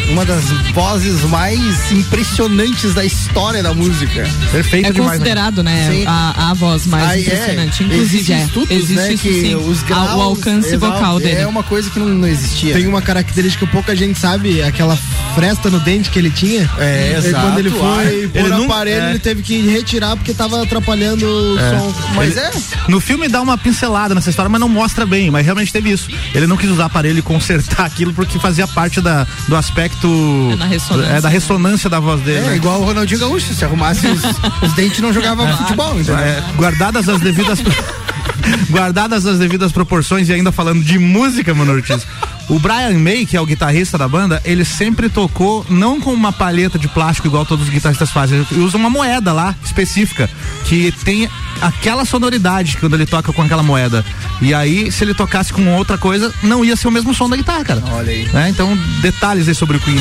Uma das vozes mais impressionantes da história da música.
Perfeito
É
demais. né?
considerado, né,
Sim.
a, a voz mais
Aí,
impressionante.
é,
Inclusive, é.
estudos,
existe
né,
isso
que
sim.
os
A-
graus,
o alcance
exato,
vocal dele.
É uma coisa que não, não existia.
Tem uma característica que pouca gente sabe, aquela fresta no dente que ele tinha.
É,
E
exato.
Quando ele foi pôr o aparelho,
é.
ele teve que retirar porque tava atrapalhando o som.
Mas
Ele-
é.
No filme dá uma pincelada nessa história, mas não mostra bem. Mas realmente teve isso. Ele não quis usar aparelho e consertar aquilo porque fazia parte da, do aspecto.
É na ressonância.
É, da ressonância da voz dele.
É
né?
igual o Ronaldinho Gaúcho, se arrumasse os, os dentes não jogava futebol, entendeu?
É, guardadas as devidas. guardadas as devidas proporções e ainda falando de música, mano Ortiz. O Brian May, que é o guitarrista da banda, ele sempre tocou não com uma palheta de plástico igual todos os guitarristas fazem, ele usa uma moeda lá específica que tem aquela sonoridade quando ele toca com aquela moeda. E aí, se ele tocasse com outra coisa, não ia ser o mesmo som da guitarra, cara.
Olha aí.
Né? Então, detalhes aí sobre o Queen.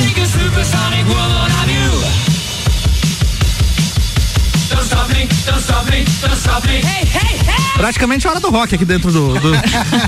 Don't stop me, don't stop me, don't stop me. Hey!
Praticamente a hora do rock aqui dentro do, do,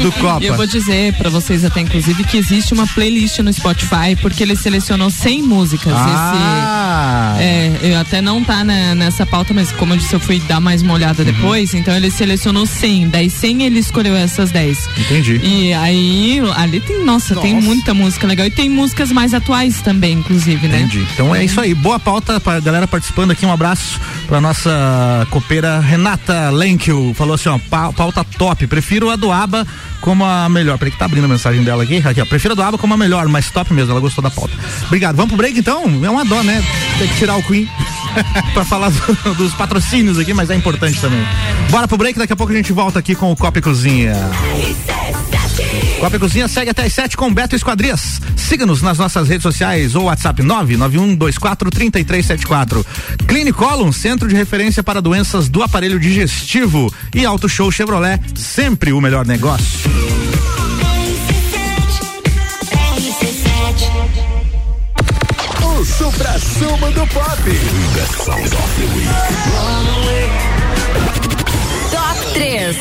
do Copa.
E eu vou dizer pra vocês até, inclusive, que existe uma playlist no Spotify, porque ele selecionou 100 músicas.
Ah,
Esse, é, eu até não tá na- nessa pauta, mas como eu disse, eu fui dar mais uma olhada
Uhum.
depois, então ele selecionou 100. Das 100 ele escolheu essas 10.
entendi.
E aí, ali tem, nossa, tem
Nossa.
muita música legal. E tem músicas mais atuais também, inclusive, né?
Entendi. Então é isso aí. Boa pauta pra galera participando aqui. Um abraço pra nossa copeira Renata Lenkel. Falou assim, ó, pau- pauta top. Prefiro a do Aba como a melhor. Peraí que tá abrindo a mensagem dela aqui. Aqui, ó. Prefiro a do Aba como a melhor, mas top mesmo. Ela gostou da pauta. Obrigado. Vamos pro break então? É uma dó, né? Tem que tirar o Queen pra falar do- dos patrocínios aqui, mas é importante também. Bora pro break, daqui a pouco a gente volta aqui com o Copa Cozinha. Copa e Cozinha segue até as 7 com Beto Esquadrias. Siga-nos nas nossas redes sociais ou WhatsApp 991243374. Clinicolum, centro de referência para doenças do aparelho digestivo. E Auto Show Chevrolet, sempre o melhor negócio.
O Supra Sumo do Pop.
Top 3.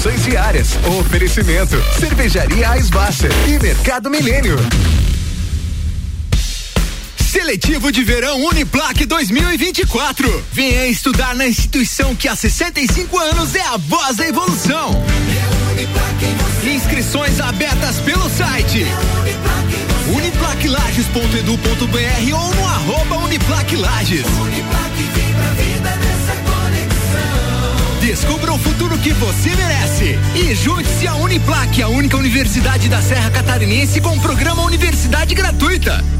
Edições diárias. Oferecimento. Cervejaria Eisbasser e Mercado Milênio. Seletivo de Verão Uniplac 2024. Venha estudar na instituição que há 65 anos é a voz da evolução. Inscrições abertas pelo site uniplaclages.edu.br ou no arroba uniplaclages. Descubra o futuro que você merece. E junte-se à Uniplac, a única universidade da Serra Catarinense com programa Universidade Gratuita.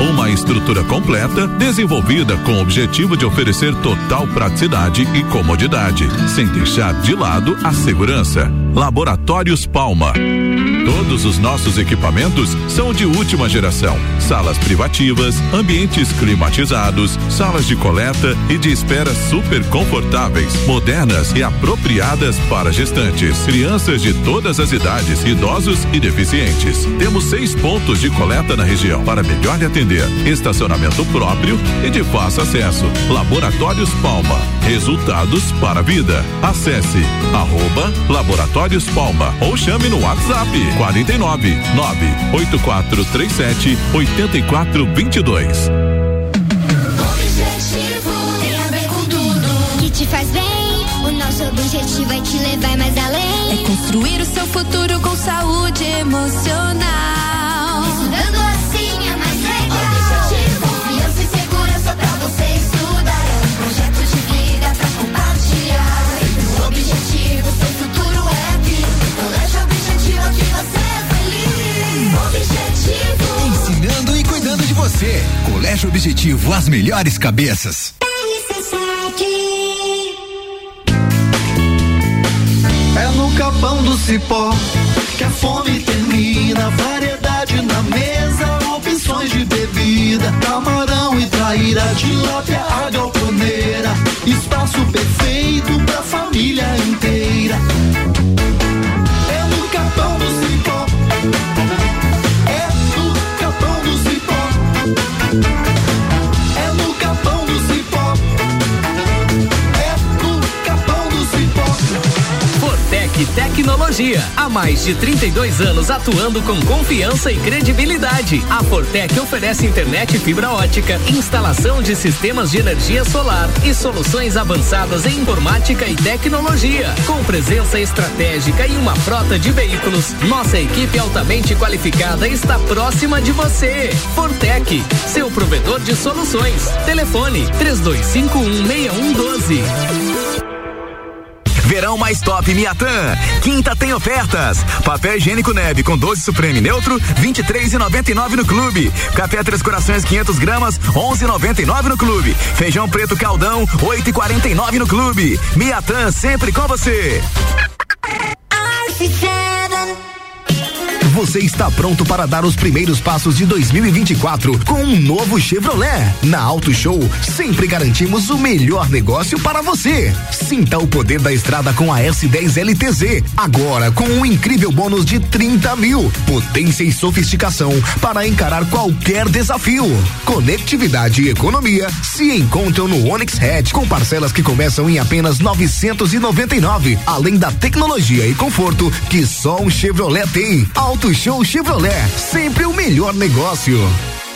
Uma estrutura completa, desenvolvida com o objetivo de oferecer total praticidade e comodidade, sem deixar de lado a segurança. Laboratórios Palma. Todos os nossos equipamentos são de última geração. Salas privativas, ambientes climatizados, salas de coleta e de espera super confortáveis, modernas e apropriadas para gestantes, crianças de todas as idades, idosos e deficientes. Temos seis pontos de coleta na região para melhor lhe atender. Estacionamento próprio e de fácil acesso. Laboratórios Palma. Resultados para a vida. Acesse arroba Laboratórios Palma ou chame no WhatsApp 49 98437 8422.
Objetivo tem a ver com tudo que te faz bem. O nosso objetivo é te levar mais além.
É construir o seu futuro com saúde emocional.
Estudando assim Colégio Objetivo,
as melhores cabeças.
É no capão do cipó que a fome termina. Variedade na mesa, opções de bebida. Camarão e traíra, tilápia, a galponeira. Espaço perfeito pra família inteira. É no capão do cipó. É no capão do cipó.
Fortec Tecnologia. Há mais de 32 anos atuando com confiança e credibilidade. A Fortec oferece internet fibra ótica, instalação de sistemas de energia solar e soluções avançadas em informática e tecnologia. Com presença estratégica e uma frota de veículos, nossa equipe altamente qualificada está próxima de você. Fortec, seu provedor de soluções. Telefone 32516112.
Verão mais top Miatã. Quinta tem ofertas. Papel higiênico neve com 12 Supreme neutro, 23,99 no clube. Café Três Corações 500 gramas, 11,99 no clube. Feijão preto caldão, 8,49 no clube. Miatã sempre com você. Você está pronto para dar os primeiros passos de 2024 com um novo Chevrolet? Na Auto Show, sempre garantimos o melhor negócio para você. Sinta o poder da estrada com a S10 LTZ. Agora com um incrível bônus de 30 mil. Potência e sofisticação para encarar qualquer desafio. Conectividade e economia se encontram no Onix Hatch com parcelas que começam em apenas 999. Além da tecnologia e conforto que só um Chevrolet tem. Auto Show Chevrolet, sempre o melhor negócio.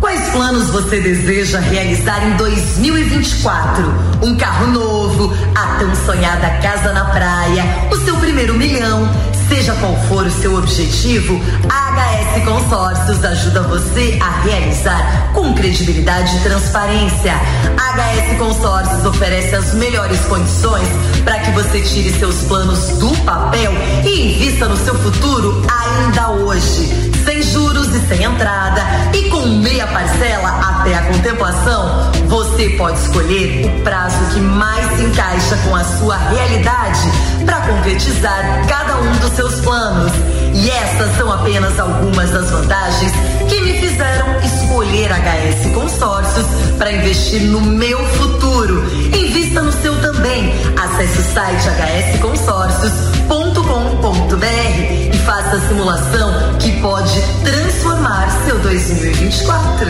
Quais planos você deseja realizar em 2024? Um carro novo, a tão sonhada casa na praia, o seu primeiro milhão. Seja qual for o seu objetivo, a HS Consórcios ajuda você a realizar com credibilidade e transparência. A HS Consórcios oferece as melhores condições para que você tire seus planos do papel e invista no seu futuro ainda hoje. Sem juros e sem entrada e com meia parcela até a contemplação, você pode escolher o prazo que mais se encaixa com a sua realidade para concretizar cada um dos seus planos. E essas são apenas algumas das vantagens que me fizeram escolher HS Consórcios para investir no meu futuro. Invista no seu também. Acesse o site hsconsórcios.com.br faça a simulação que pode transformar seu 2024.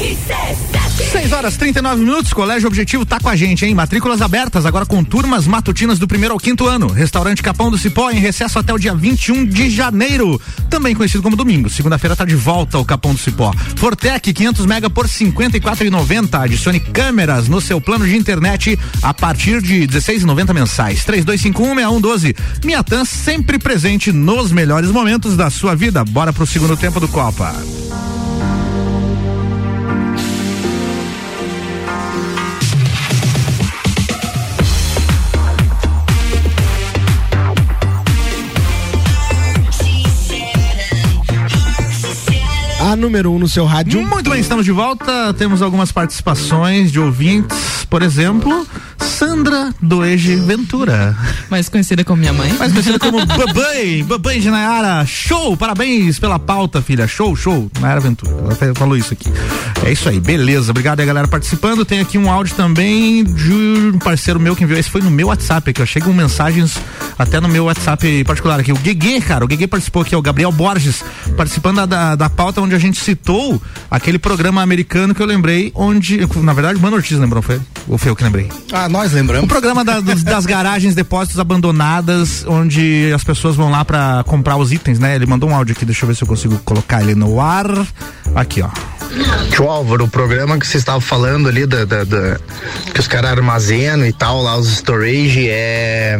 RC7
6 horas 39 minutos, Colégio Objetivo tá com a gente, hein? Matrículas abertas agora com turmas matutinas do primeiro ao quinto ano. Restaurante Capão do Cipó em recesso até o dia 21 de janeiro, também conhecido como domingo. Segunda-feira tá de volta o Capão do Cipó. Fortec 500 mega por 54,90. Adicione câmeras no seu plano de internet a partir de 16,90 mensais. 32516112. Miatan sempre presente nos melhores momentos da sua vida. Bora pro segundo tempo do Copa.
Número 1 um no seu rádio.
Muito bem, estamos de volta. Temos algumas participações de ouvintes. Por exemplo, Sandra Doege Ventura.
Mais conhecida como minha mãe.
Mais conhecida como Babãe. Babãe de Nayara. Show! Parabéns pela pauta, filha. Show, show. Nayara Ventura. Ela até falou isso aqui. É isso aí, beleza. Obrigado aí, galera, participando. Tem aqui um áudio também de um parceiro meu que enviou. Esse foi no meu WhatsApp aqui, ó. Chegam mensagens até no meu WhatsApp particular aqui. O Guegue, cara. O Guegue participou aqui, ó. O Gabriel Borges, participando da, da, da pauta onde a gente citou aquele programa americano que eu lembrei, onde. Na verdade, o Mano Ortiz lembrou, foi? Ou foi eu que lembrei?
Ah, nós lembramos.
O programa da- dos- das garagens, depósitos abandonadas, onde as pessoas vão lá pra comprar os itens, né? Ele mandou um áudio aqui, deixa eu ver se eu consigo colocar ele no ar. Aqui, ó.
Tio Álvaro, o programa que você estava falando ali, da, da- da- que os caras armazenam e tal, lá os storage, é.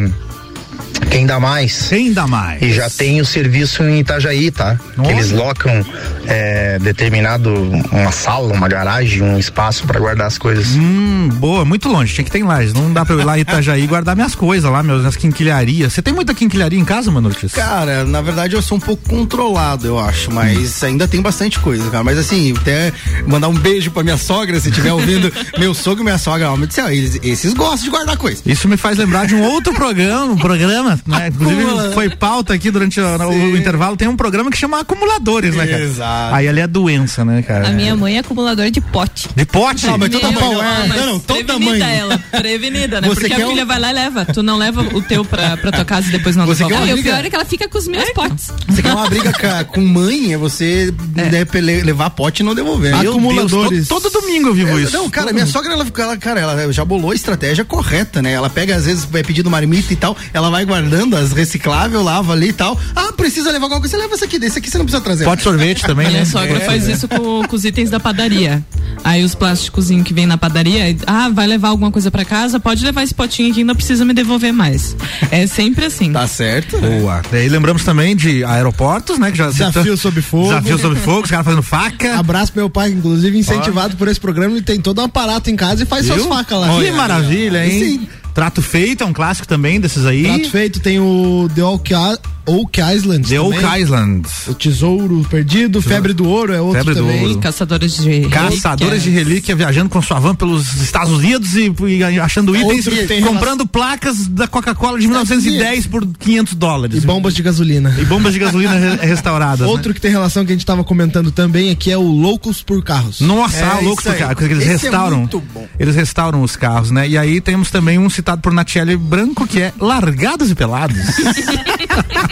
Quem dá mais?
Quem dá mais?
E já tem o serviço em Itajaí, tá? Que eles locam é, determinado, uma sala, uma garagem, um espaço para guardar as coisas.
Hum, boa, muito longe, tinha que ter em Lages. Não dá pra eu ir lá em Itajaí e guardar minhas coisas lá, meus, minhas quinquilharias. Você tem muita quinquilharia em casa, Mano Ortiz?
Cara, na verdade eu sou um pouco controlado, eu acho, mas ainda tem bastante coisa, cara. Mas assim, até mandar um beijo pra minha sogra, se estiver ouvindo, meu sogro e minha sogra, ó, me disse, ó, eles, esses gostam de guardar coisa.
Isso me faz lembrar de um outro programa, um programa, né? Inclusive
Acumula.
foi pauta aqui durante o, o intervalo, tem um programa que chama acumuladores, né, cara?
Exato.
Aí ali é doença, né, cara?
A minha mãe é acumuladora de pote.
De pote?
Não, mas toda
Meu,
mãe-
não, mas
Não, não, toda
prevenida
mãe.
ela, prevenida, né?
Você
Porque a
um-
filha vai lá e leva. Tu não leva o teu pra, pra tua casa e depois não
Você
devolve.
quer uma
e o pior é que ela fica com os meus potes.
Você quer uma briga com mãe, é você né, pele- levar pote e não devolver.
Meu Deus, todo, todo domingo eu vivo
É,
isso.
Não, cara, minha sogra, ela, ela, cara, ela já bolou a estratégia correta, né? Ela pega, às vezes, vai pedindo marmita e tal, ela vai guardando as recicláveis, lava ali e tal. Ah, precisa levar alguma coisa, você leva esse aqui, desse aqui você não precisa trazer.
Pote de sorvete também,
Minha
né?
sogra
É,
faz
é.
isso com, com os itens da padaria. Aí os plásticozinhos que vem na padaria, ah, vai levar alguma coisa pra casa, pode levar esse potinho aqui, não precisa me devolver mais. É sempre assim.
Tá certo?
Boa. Daí lembramos também de aeroportos, né? Que já
Desafio sob fogo.
Desafio sob fogo, os caras fazendo faca.
Abraço pro meu pai, inclusive incentivado por esse programa, ele tem todo um aparato em casa e faz
Viu?
suas facas lá.
Que maravilha, hein?
Sim.
Trato feito é um clássico também desses aí.
Prato feito tem o The I- Oak Island.
The Oak
também.
Island.
O Tesouro Perdido, Febre do Ouro é outro
Febre do
também.
Ouro.
Caçadores de
Caçadores de relíquia viajando com sua van pelos Estados Unidos e, e achando itens,
Outro tem
comprando placas da Coca-Cola de 1910 por 500 dólares.
E bombas de gasolina.
E bombas de gasolina re- restauradas.
Outro
né?
que tem relação que a gente tava comentando também aqui é o Loucos por Carros.
Nossa,
É
ah, louco,
isso aí.
cara, porque eles
Esse é
restauram.
muito bom.
Eles restauram os carros, né? E aí temos também um citado por Natiele Branco que é Largados e Pelados.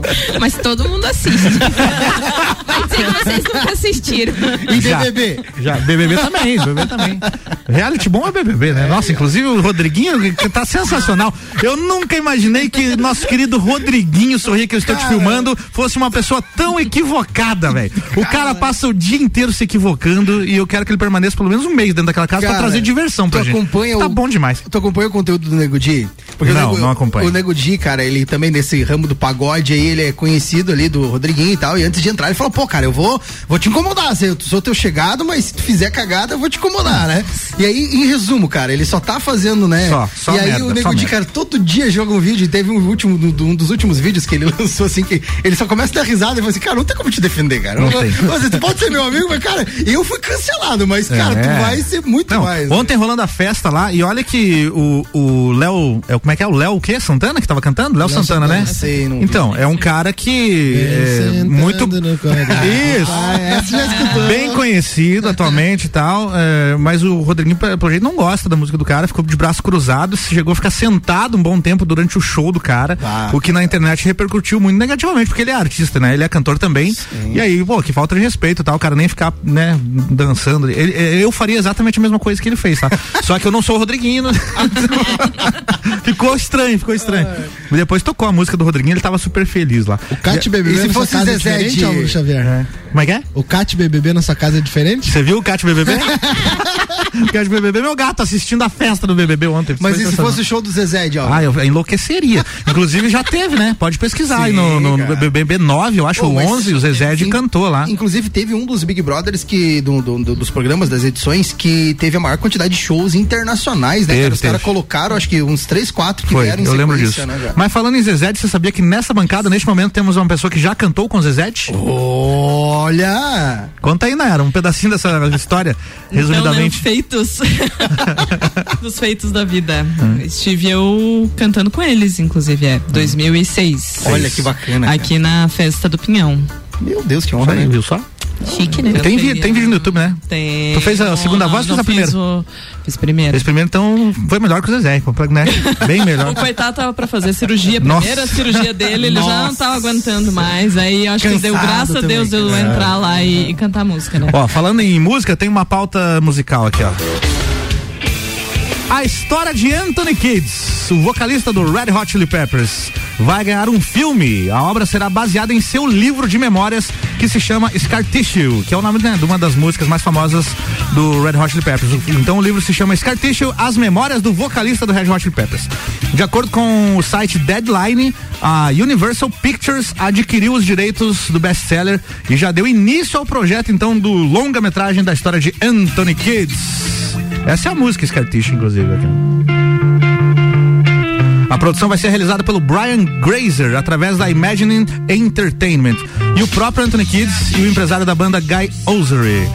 Mas todo mundo assiste. Vai dizer que vocês nunca assistiram.
E
Já.
BBB?
Já, BBB também, BBB também. Reality bom é BBB, né? Nossa, inclusive o Rodriguinho que tá sensacional. Eu nunca imaginei que nosso querido Rodriguinho Sorria que eu estou te filmando fosse uma pessoa tão equivocada, velho. O cara passa o dia inteiro se equivocando e eu quero que ele permaneça pelo menos um mês dentro daquela casa pra
Cara,
trazer diversão pra
tu
gente.
acompanha
tá
o-
bom demais.
Tu acompanha o conteúdo do Nego Di? Porque
Não,
o Nego,
não acompanho.
O Nego Di, cara, ele também nesse ramo do pagode aí, ele é conhecido ali do Rodriguinho e tal. E antes de entrar, ele falou: pô, cara, eu vou, vou te incomodar. Eu sou teu chegado, mas se tu fizer cagada, eu vou te incomodar, né? E aí, em resumo, cara, ele só tá fazendo, né?
Só, só
E aí
merda,
o Nego
merda.
cara, todo dia joga um vídeo. E teve um último, um dos últimos vídeos que ele lançou assim, que ele só começa a dar risada e fala assim: cara, não tem como te defender, cara.
Não
Não-
tem.
Você, tu pode ser meu amigo, mas, cara, eu fui cancelado, mas, cara,
É.
tu vai ser muito
Não,
mais.
Ontem rolando a festa lá, e olha que o o Léo. É, como é que é? O Léo o quê? Santana que tava cantando? Léo Santana,
Santana,
né?
sei,
então, é um cara que é, muito isso
Ah, escutou.
bem conhecido atualmente e tal, é, mas o Rodriguinho pelo jeito não gosta da música do cara, ficou de braço cruzado, chegou a ficar sentado um bom tempo durante o show do cara,
Ah.
o que na internet repercutiu muito negativamente, porque ele é artista, né? Ele é cantor também. E aí, pô, que falta de respeito, tal, o cara nem ficar, né, dançando. Ele- eu faria exatamente a mesma coisa que ele fez, tá? Só que eu não sou o Rodriguinho. né? ficou estranho, ficou estranho. E depois tocou a música do Rodriguinho, ele tava super feliz lá.
O Cat BBB
E se fosse
casa é
Zezé
diferente,
de-
Álvaro Xavier?
Como é que é?
O Cat BBB na sua casa é diferente?
Você viu o Cat BBB? o Cat BBB, meu gato assistindo a festa do BBB ontem.
Mas e se fosse o show do Zezé de
Ah, eu enlouqueceria. Inclusive já teve, né? Pode pesquisar aí no, no, no BBB 9, eu acho,
Pô,
o
mas-
11, o Zezé de cantou lá.
Inclusive, teve um dos Big Brothers que, do, do- do- dos programas, das edições, que teve a maior quantidade de shows internacionais, né?
Teve,
cara? Os caras colocaram, acho que uns 3, 4 que
Foi,
vieram em
eu lembro disso.
né.
Mas falando em Zezé, você sabia que nessa bancada, neste momento, temos uma pessoa que já cantou com Zezé?
Olha!
Conta aí, Nayara, um pedacinho dessa história, resumidamente.
Então, né, feitos. Dos feitos da vida.
Hum.
Estive eu cantando com eles, inclusive, é 2006.
Olha que bacana, cara.
Aqui na festa do Pinhão.
Meu Deus, que honra,
aí,
né?
viu só?
Chique, né?
Tem, vi- tem vídeo no YouTube, né?
Tem.
Tu fez a segunda voz ou fez
não,
a primeira?
Fiz, o... fiz primeiro.
Esse primeiro, então, foi melhor que o Zezé, né? Bem melhor.
O coitado tava pra fazer cirurgia, a
Nossa.
primeira cirurgia dele, ele já não
Nossa.
tava aguentando mais. Aí acho que deu
Cansado
graças a Deus eu
cara.
entrar lá e, e cantar música, né?
Ó, falando em música, tem uma pauta musical aqui, ó. A história de Anthony Kids, o vocalista do Red Hot Chili Peppers, vai ganhar um filme. A obra será baseada em seu livro de memórias que se chama Scar Tissue, que é o nome né, de uma das músicas mais famosas do Red Hot Chili Peppers. Então o livro se chama Scar Tissue, as memórias do vocalista do Red Hot Chili Peppers. De acordo com o site Deadline, a Universal Pictures adquiriu os direitos do best-seller e já deu início ao projeto então do longa-metragem da história de Anthony Kids. Essa é a música Scar Tissue, inclusive. Aqui. A produção vai ser realizada pelo Brian Grazer através da Imagining Entertainment e o próprio Anthony Kids e o empresário da banda Guy Osery.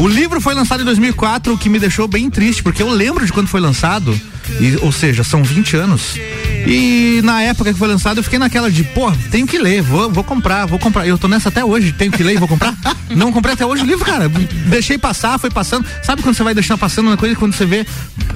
O livro foi lançado em 2004, o que me deixou bem triste, porque eu lembro de quando foi lançado, e, ou seja, são 20 anos. E na época que foi lançado, eu fiquei naquela de, pô, tenho que ler, vou, vou comprar, vou comprar. Eu tô nessa até hoje, tenho que ler e vou comprar. Não comprei até hoje o livro, cara. Deixei passar, foi passando. Sabe quando você vai deixar passando uma coisa quando você vê?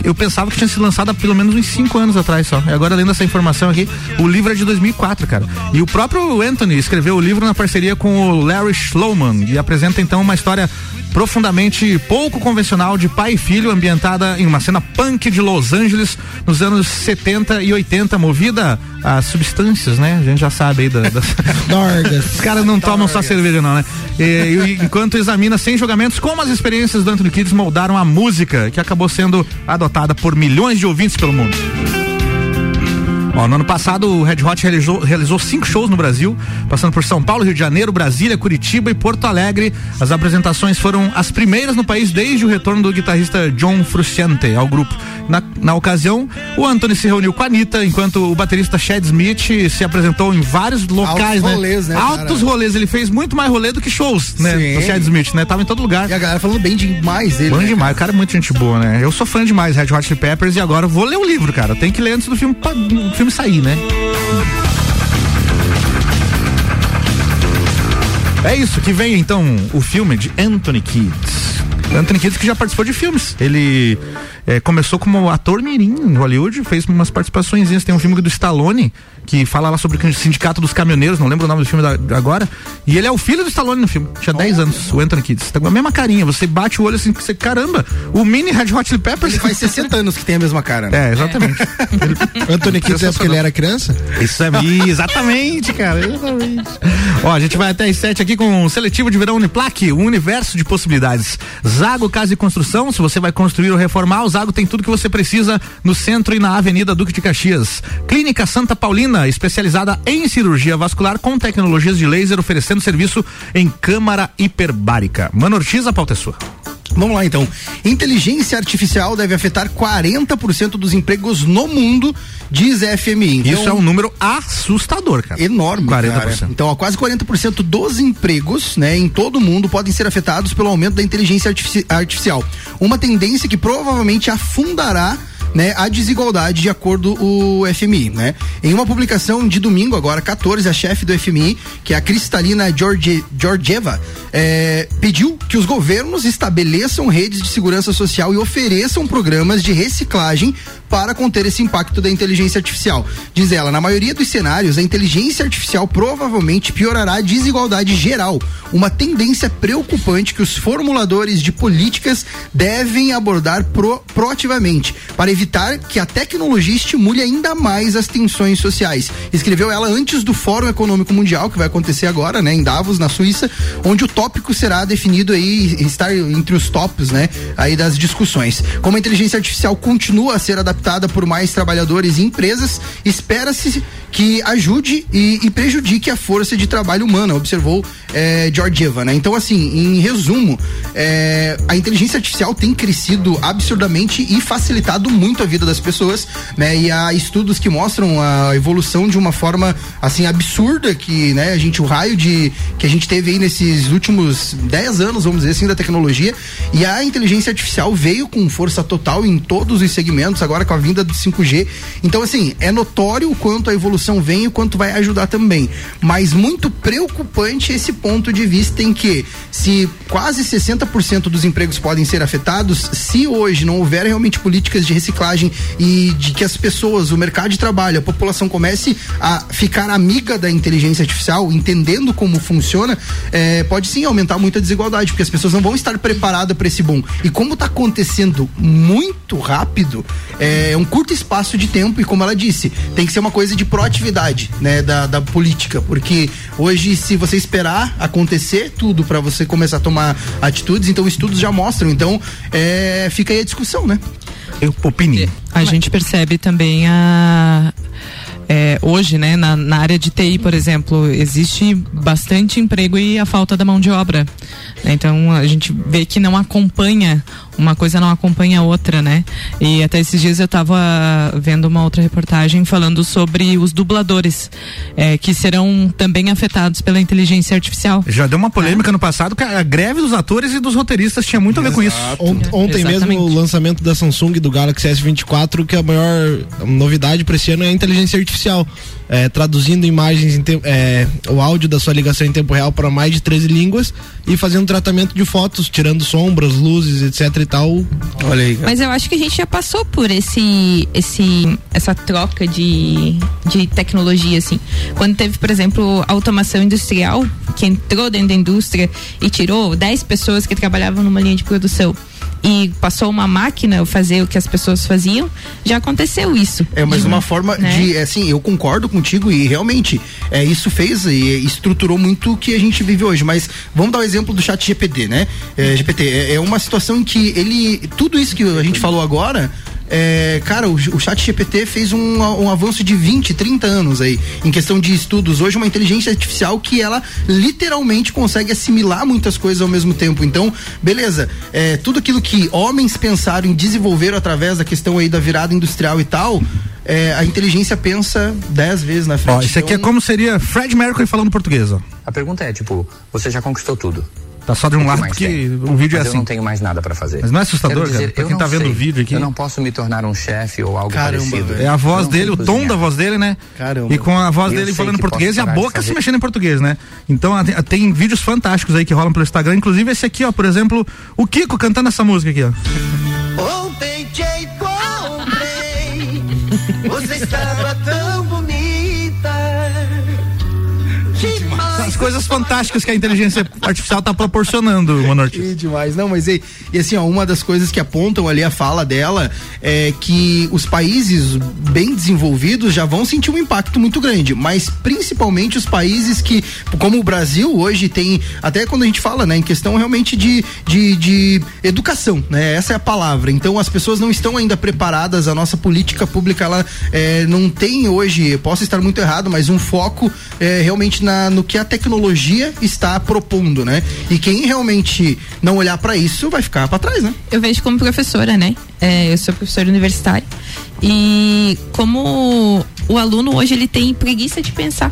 Eu pensava que tinha sido lançado há pelo menos uns 5 anos atrás só. E agora, lendo essa informação aqui, o livro é de 2004, cara. E o próprio Anthony escreveu o livro na parceria com o Larry Schloman e apresenta então uma história profundamente pouco convencional de pai e filho, ambientada em uma cena punk de Los Angeles nos anos 70 e 80, movida a substâncias, né? A gente já sabe aí da, das...
Dorgas.
Os caras não tomam só cerveja, não, né? E, e enquanto examina sem julgamentos como as experiências do Anthony Kids moldaram a música, que acabou sendo adotada por milhões de ouvintes pelo mundo. Ó, no ano passado, o Red Hot realizou, realizou cinco shows no Brasil, passando por São Paulo, Rio de Janeiro, Brasília, Curitiba e Porto Alegre. As apresentações foram as primeiras no país desde o retorno do guitarrista John Frusciante ao grupo. Na, na ocasião, o Anthony se reuniu com a Anitta, enquanto o baterista Chad Smith se apresentou em vários locais,
Altos rolês, né, cara?
Altos rolês. Ele fez muito mais rolê do que shows, né?
Sim.
O Chad Smith, né? Tava em todo lugar.
E a galera falando bem demais dele.
Bom
né,
demais, o cara é muito gente boa, né? Eu sou fã demais Red Hot Chili Peppers e agora vou ler o livro, cara. Tem que ler antes do filme, do filme sair, né? É isso que vem então o filme de Anthony Kids. Anthony Kids que já participou de filmes. Ele eh, começou como ator mirim em Hollywood, fez umas participações. Tem um filme do Stallone que fala lá sobre o sindicato dos caminhoneiros, não lembro o nome do filme da- agora. E ele é o filho do Stallone no filme. Tinha 10 anos, o Anthony Kids. Tá com a mesma carinha. Você bate o olho assim, você, caramba, o mini Red Hot Chili Peppers.
Ele faz 60 anos que tem a mesma cara, né?
É, exatamente.
Anthony Kids é porque ele era criança?
Isso é exatamente, cara. Exatamente. Ó, a gente vai até as 7 aqui com o seletivo de verão Uniplaque, um universo de possibilidades. Zago Casa e Construção, se você vai construir ou reformar, o Zago tem tudo que você precisa no centro e na Avenida Duque de Caxias. Clínica Santa Paulina, especializada em cirurgia vascular com tecnologias de laser, oferecendo serviço em câmara hiperbárica. Mano Ortiz, pauta é sua.
Vamos lá então. Inteligência artificial deve afetar 40% dos empregos no mundo, diz a FMI. Então,
Isso é um número assustador, cara.
Enorme,
40%.
cara. Então, ó, quase 40% dos empregos, né, em todo o mundo podem ser afetados pelo aumento da inteligência artifici- artificial. Uma tendência que provavelmente afundará né, a desigualdade de acordo o FMI, né? Em uma publicação de domingo agora 14, a chefe do FMI, que é a Cristalina Georgie, Georgieva, é, pediu que os governos estabeleçam redes de segurança social e ofereçam programas de reciclagem para conter esse impacto da inteligência artificial. Diz ela, na maioria dos cenários, a inteligência artificial provavelmente piorará a desigualdade geral, uma tendência preocupante que os formuladores de políticas devem abordar pro- proativamente, para evitar que a tecnologia estimule ainda mais as tensões sociais. Escreveu ela antes do Fórum Econômico Mundial, que vai acontecer agora, né, em Davos, na Suíça, onde o tópico será definido aí, estar entre os tops, né, aí das discussões. Como a inteligência artificial continua a ser adaptada por mais trabalhadores e empresas, espera-se que ajude e, e prejudique a força de trabalho humana, observou é, Georgieva, né? Então, assim, em resumo, é, a inteligência artificial tem crescido absurdamente e facilitado muito a vida das pessoas, né? E há estudos que mostram a evolução de uma forma, assim, absurda que, né, a gente, o raio de que a gente teve aí nesses últimos 10 anos, vamos dizer assim, da tecnologia, e a inteligência artificial veio com força total em todos os segmentos, agora com a vinda do 5G. Então, assim, é notório o quanto a evolução vem e o quanto vai ajudar também. Mas muito preocupante esse ponto de vista em que, se quase 60% dos empregos podem ser afetados, se hoje não houver realmente políticas de reciclagem e de que as pessoas, o mercado de trabalho, a população comece a ficar amiga da inteligência artificial, entendendo como funciona, eh, pode sim aumentar muito a desigualdade, porque as pessoas não vão estar preparadas para esse boom. E como está acontecendo muito rápido, é um curto espaço de tempo e como ela disse, tem que ser uma coisa de proatividade, né, da, da política, porque hoje se você esperar acontecer tudo para você começar a tomar atitudes, então estudos já mostram, então é, fica aí a discussão, né?
Eu opinião.
A gente percebe também a. é, hoje, né, na, na área de TI, por exemplo, existe bastante emprego e a falta da mão de obra. Né? Então a gente vê que não acompanha, uma coisa não acompanha a outra, né? E até esses dias eu estava vendo uma outra reportagem falando sobre os dubladores, é, que serão também afetados pela inteligência artificial.
Já deu uma polêmica no passado que a greve dos atores e dos roteiristas tinha muito a ver com isso.
Ont- ontem mesmo o lançamento da Samsung do Galaxy S24, que a maior novidade para esse ano é a inteligência artificial. É, traduzindo imagens, em te- é, o áudio da sua ligação em tempo real para mais de 13 línguas e fazendo tratamento de fotos, tirando sombras, luzes, etc e tal.
Olha aí,
Mas eu acho que a gente já passou por esse, esse, essa troca de, de tecnologia, assim. Quando teve, por exemplo, a automação industrial, que entrou dentro da indústria e tirou 10 pessoas que trabalhavam numa linha de produção e passou uma máquina fazer o que as pessoas faziam, já aconteceu isso.
É, mas
De-
uma forma
né?
de, é, assim, eu concordo contigo e realmente é, isso fez e estruturou muito o que a gente vive hoje. Mas vamos dar o exemplo do chat GPT, né? É, GPT é, é uma situação em que ele, tudo isso que a gente falou agora, é, cara, o, o chat GPT fez um, um avanço de 20, 30 anos aí, em questão de estudos. Hoje, uma inteligência artificial que ela literalmente consegue assimilar muitas coisas ao mesmo tempo. Então, beleza, é, tudo aquilo que homens pensaram em desenvolver através da questão aí da virada industrial e tal, é, a inteligência pensa dez vezes na frente.
Ó, isso aqui é
Então,
como seria Fred Mercury falando português, ó.
A pergunta é, tipo, você já conquistou tudo.
Tá só de um lado porque
tem?
o vídeo é
Mas
assim.
Eu não tenho mais nada pra fazer.
Mas não é assustador,
dizer,
cara? Pra quem tá vendo o vídeo aqui.
Eu não posso me tornar um chefe ou algo
Caramba,
parecido.
É a voz dele, o tom da voz dele, né?
Caramba.
E com a voz
Eu
dele falando português e a boca se mexendo em português, né? Então tem vídeos fantásticos aí que rolam pelo Instagram, inclusive esse aqui, ó, por exemplo, o Kiko cantando essa música aqui, ó.
Ontem te encontrei, você estava
coisas fantásticas que a inteligência artificial tá proporcionando, Monorti.
Que demais. Não, mas e, e assim, ó, uma das coisas que apontam ali a fala dela é que os países bem desenvolvidos já vão sentir um impacto muito grande, mas principalmente os países que, como o Brasil hoje tem, até quando a gente fala, né, em questão realmente de, de, de educação, né, essa é a palavra. Então as pessoas não estão ainda preparadas, a nossa política pública, ela é, não tem hoje, posso estar muito errado, mas um foco é, realmente na, no que a tecnologia está propondo, né? E quem realmente não olhar para isso vai ficar para trás, né?
eu vejo como professora, né? É, eu sou professora universitária. E como o aluno hoje ele tem preguiça de pensar.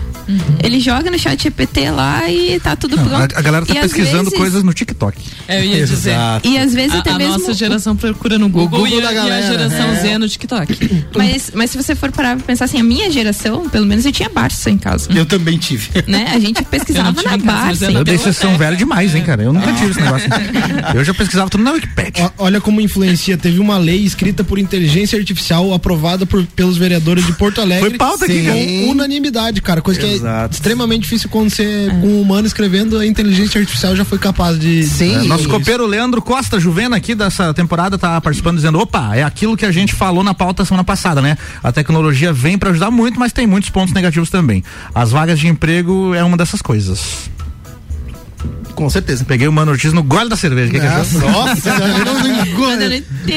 Ele joga no chat GPT lá e tá tudo
Não,
pronto.
a, a galera tá
E
pesquisando
vezes-
coisas no TikTok.
É, Eu ia dizer.
Exato.
E às vezes
a,
até
a
mesmo
nossa geração procura no Google,
Google
e, a,
da
e a
galera,
geração
é.
Z no TikTok.
Mas, mas se você for parar pra pensar assim, a minha geração, pelo menos eu tinha Barça em casa.
Eu também tive.
Né? A gente pesquisava na Barça.
eu
Eu
então-
dei sessão velha demais, hein, cara? Eu nunca tive esse negócio. Eu já pesquisava tudo na Wikipedia.
Olha como influencia. Teve uma lei escrita por inteligência artificial aprovada por, pelos vereadores de Porto Alegre.
Foi pauta aqui,
com
cara.
unanimidade, cara. Coisa que é
Exato.
extremamente difícil quando você, com um humano escrevendo, a inteligência artificial já foi capaz de.
Sim.
É, nosso copeiro Leandro Costa Juvena aqui dessa temporada tá participando dizendo, opa, é aquilo que a gente falou na pauta semana passada, né? A tecnologia vem para ajudar muito, mas tem muitos pontos negativos também. As vagas de emprego é uma dessas coisas.
Com certeza.
Peguei o Mano Ortiz no gole da cerveja. Que que achou?
Nossa, não.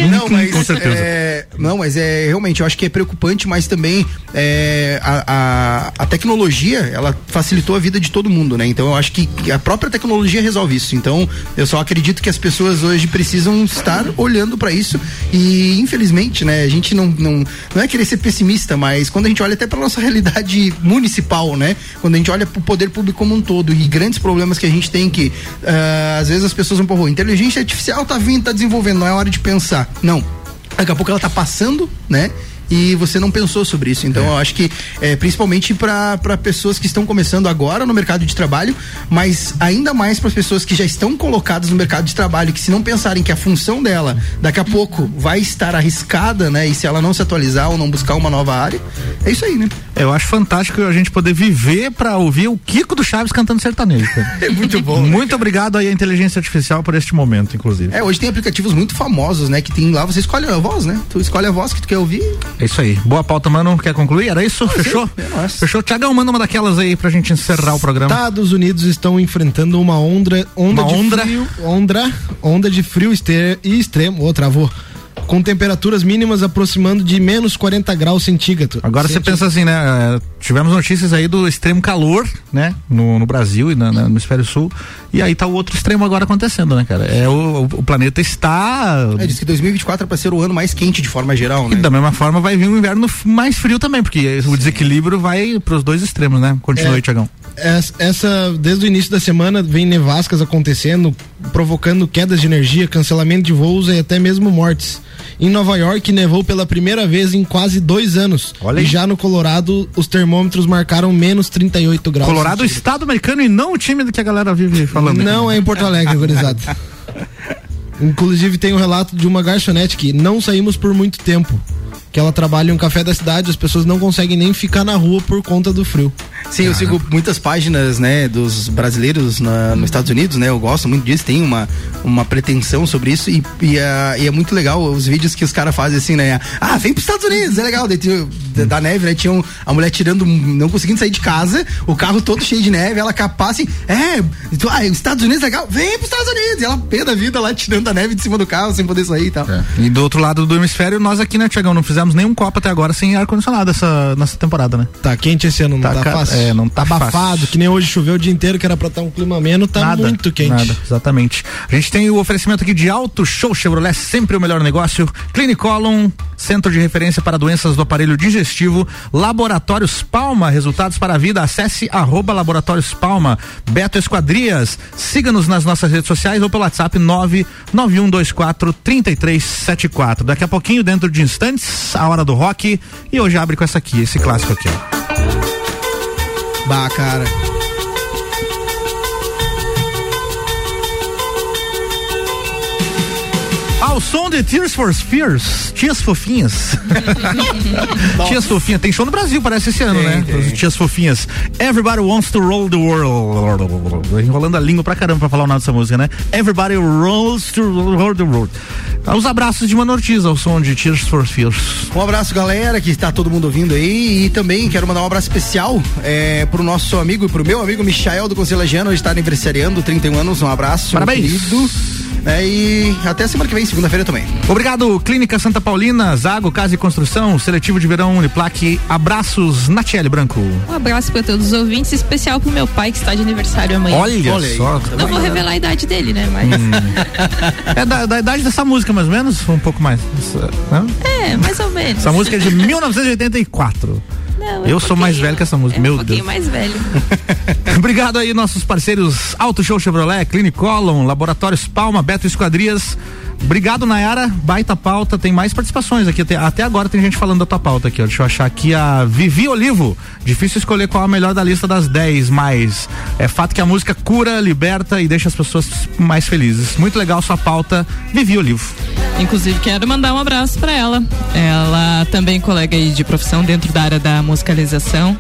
Não,
mas
Com certeza.
É, não, mas é realmente, eu acho que é preocupante, mas também é, a, a, a tecnologia, ela facilitou a vida de todo mundo, né? Então eu acho que a própria tecnologia resolve isso. Então eu só acredito que as pessoas hoje precisam estar olhando para isso e infelizmente, né? A gente não, não não é querer ser pessimista, mas quando a gente olha até para nossa realidade municipal, né? Quando a gente olha para o poder público como um todo e grandes problemas que a gente tem que ah, às vezes as pessoas vão pô, inteligência artificial tá vindo, tá desenvolvendo, não é hora de pensar. Não. Daqui a pouco ela tá passando, né? E você não pensou sobre isso. Então, eu acho que, é, principalmente para pessoas que estão começando agora no mercado de trabalho, mas ainda mais para as pessoas que já estão colocadas no mercado de trabalho, que se não pensarem que a função dela daqui a pouco vai estar arriscada, né? E se ela não se atualizar ou não buscar uma nova área, é isso aí, né?
Eu acho fantástico a gente poder viver pra ouvir o Kiko do Chaves cantando sertanejo.
É muito bom. né,
Muito obrigado aí à inteligência artificial por este momento, inclusive.
É, hoje tem aplicativos muito famosos, né? Que tem lá, você escolhe a voz, né? Tu escolhe a voz que tu quer ouvir.
É isso aí. Boa pauta, mano. Quer concluir? Era isso? Fechou? Fechou? Tiagão, manda uma daquelas aí pra gente encerrar o programa.
Estados Unidos estão enfrentando uma onda, onda
Uma
de
ondra?
frio, onda, onda de frio e extremo, ô, travou. Com temperaturas mínimas aproximando de menos 40 graus centígrados.
Agora você pensa assim, né? Tivemos notícias aí do extremo calor, né? No, no Brasil e na- na- no hemisfério sul. E aí tá o outro extremo agora acontecendo, né, cara? É o, o planeta está.
É, diz que 2024 é pra ser o ano mais quente de forma geral,
E
né?
da mesma forma vai vir um inverno mais frio também, porque o desequilíbrio vai pros dois extremos, né? Continua
É.
aí, Tiagão.
Essa, desde o início da semana, vem nevascas acontecendo, provocando quedas de energia, cancelamento de voos e até mesmo mortes. Em Nova York, nevou pela primeira vez em quase dois anos.
Olha
e
aí.
já no Colorado, os termômetros marcaram menos 38 graus.
Colorado, o estado americano e não o time do que a galera vive falando.
Não é em Porto Alegre, gurizada. Inclusive tem um relato de uma garçonete que não saímos por muito tempo. Que ela trabalha em um café da cidade, as pessoas não conseguem nem ficar na rua por conta do frio.
Sim, eu sigo muitas páginas, né, dos brasileiros na, nos Estados Unidos, né? Eu gosto muito disso, tem uma, uma pretensão sobre isso e, e, ah, e é muito legal os vídeos que os caras fazem assim, né? Ah, vem pros Estados Unidos, é legal. Daí tinha- da, da neve, né? Tinha um- a mulher tirando, não conseguindo sair de casa, o carro todo cheio de neve, ela capaz assim, é, tu, ah, os Estados Unidos é legal, vem pros Estados Unidos. E ela pé da vida lá tirando a neve de cima do carro sem poder sair e tal.
E do outro lado do hemisfério, nós aqui, né, Tiagão, não fizemos nenhum copo até agora sem ar-condicionado essa, nessa temporada, né?
Tá quente esse ano, não
Tá
tá,
ca-
fácil.
é, não tá
abafado,
fácil.
que nem hoje choveu o dia inteiro, que era pra estar um clima ameno, tá
Nada,
muito quente.
Nada, exatamente. A gente tem o oferecimento aqui de Auto Show Chevrolet, sempre o melhor negócio. Clinicolon, centro de referência para doenças do aparelho digestivo. Laboratórios Palma, resultados para a vida. Acesse arroba Laboratórios Palma. Beto Esquadrias, siga-nos nas nossas redes sociais ou pelo WhatsApp 99124 3374. Daqui a pouquinho, dentro de instantes, a hora do rock. E hoje abre com essa aqui, esse clássico aqui, ó.
Bah, cara.
Ao som de Tears for Fears, Tias Fofinhas. Tias Fofinhas, tem show no Brasil, parece esse ano,
Tem,
né?
tem.
Tias Fofinhas. Everybody wants to roll the world. Enrolando a língua pra caramba pra falar o nome dessa música, né? Everybody rolls to roll the world. Os abraços de Mano Ortiz ao som de Tears for Fears.
Um abraço, galera, que está todo mundo ouvindo aí. E também quero mandar um abraço especial é, pro nosso amigo e pro meu amigo Michael do Conselho Lagiano, hoje está aniversariando, 31 anos. Um abraço.
Parabéns.
querido. É, e até semana que vem, segunda-feira também.
Obrigado, Clínica Santa Paulina, Zago Casa e Construção, Seletivo de Verão Uniplaque. Abraços, Natiele Branco.
Um abraço pra todos os ouvintes, especial pro meu pai que está de aniversário amanhã.
Olha,
Olha
só.
Não vou revelar a idade dele, né? Mas.
É da, da idade dessa música, mais ou menos? Um pouco mais. Essa, né?
É, mais ou menos.
Essa música é de 1984.
Não, é
Eu sou mais velho que essa música,
É
meu
um
Deus.
mais velho.
Obrigado aí, nossos parceiros Auto Show Chevrolet, Clinicolon, Laboratórios Palma, Beto Esquadrias. Obrigado, Nayara. Baita pauta. Tem mais participações aqui. Até, até agora tem gente falando da tua pauta aqui, ó. Deixa eu achar aqui a Vivi Olivo. Difícil escolher qual a melhor da lista das 10, mas é fato que a música cura, liberta e deixa as pessoas mais felizes. Muito legal sua pauta, Vivi Olivo.
Inclusive, quero mandar um abraço para ela. Ela também é colega aí de profissão dentro da área da musicalização.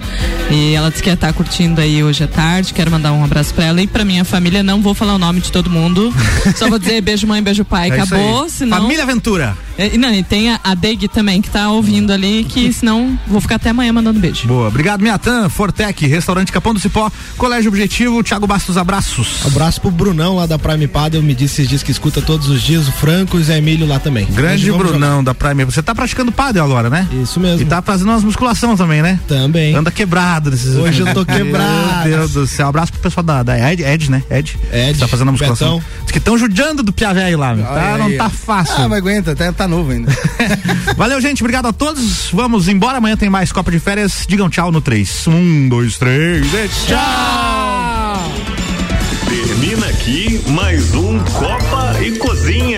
E ela disse que ia estar curtindo aí hoje à tarde. Quero mandar um abraço para ela e para minha família. Não vou falar o nome de todo mundo. Só vou dizer beijo mãe, beijo pai.
É
Acabou,
aí.
senão.
Família Aventura.
É, e não, e tem a, a Deg também que tá ouvindo ali, que senão vou ficar até amanhã mandando beijo.
Boa. Obrigado, Miatan, Fortec, Restaurante Capão do Cipó, Colégio Objetivo, Thiago Bastos, abraços.
Abraço pro Brunão lá da Prime Padel, me disse esses dias que escuta todos os dias, o Franco e o Zé Emílio lá também.
Grande
Hoje
Brunão da Prime. Você tá praticando pádel agora, né?
Isso mesmo.
E tá fazendo umas musculação também, né?
Também.
Anda quebrado nesses
Hoje eu tô quebrado.
Meu Deus do céu. Abraço pro pessoal da, da Ed, Ed, né? Ed.
Ed,
Tá fazendo a musculação.
Betão.
Diz que estão judiando do Pia Velho lá, meu. Tá, Não tá fácil.
Ah, mas aguenta, até tá novo ainda.
Valeu, gente. Obrigado a todos. Vamos embora. Amanhã tem mais Copa de Férias. Digam tchau no 3. Um, dois, três. E tchau!
Termina aqui mais um Copa e Cozinha.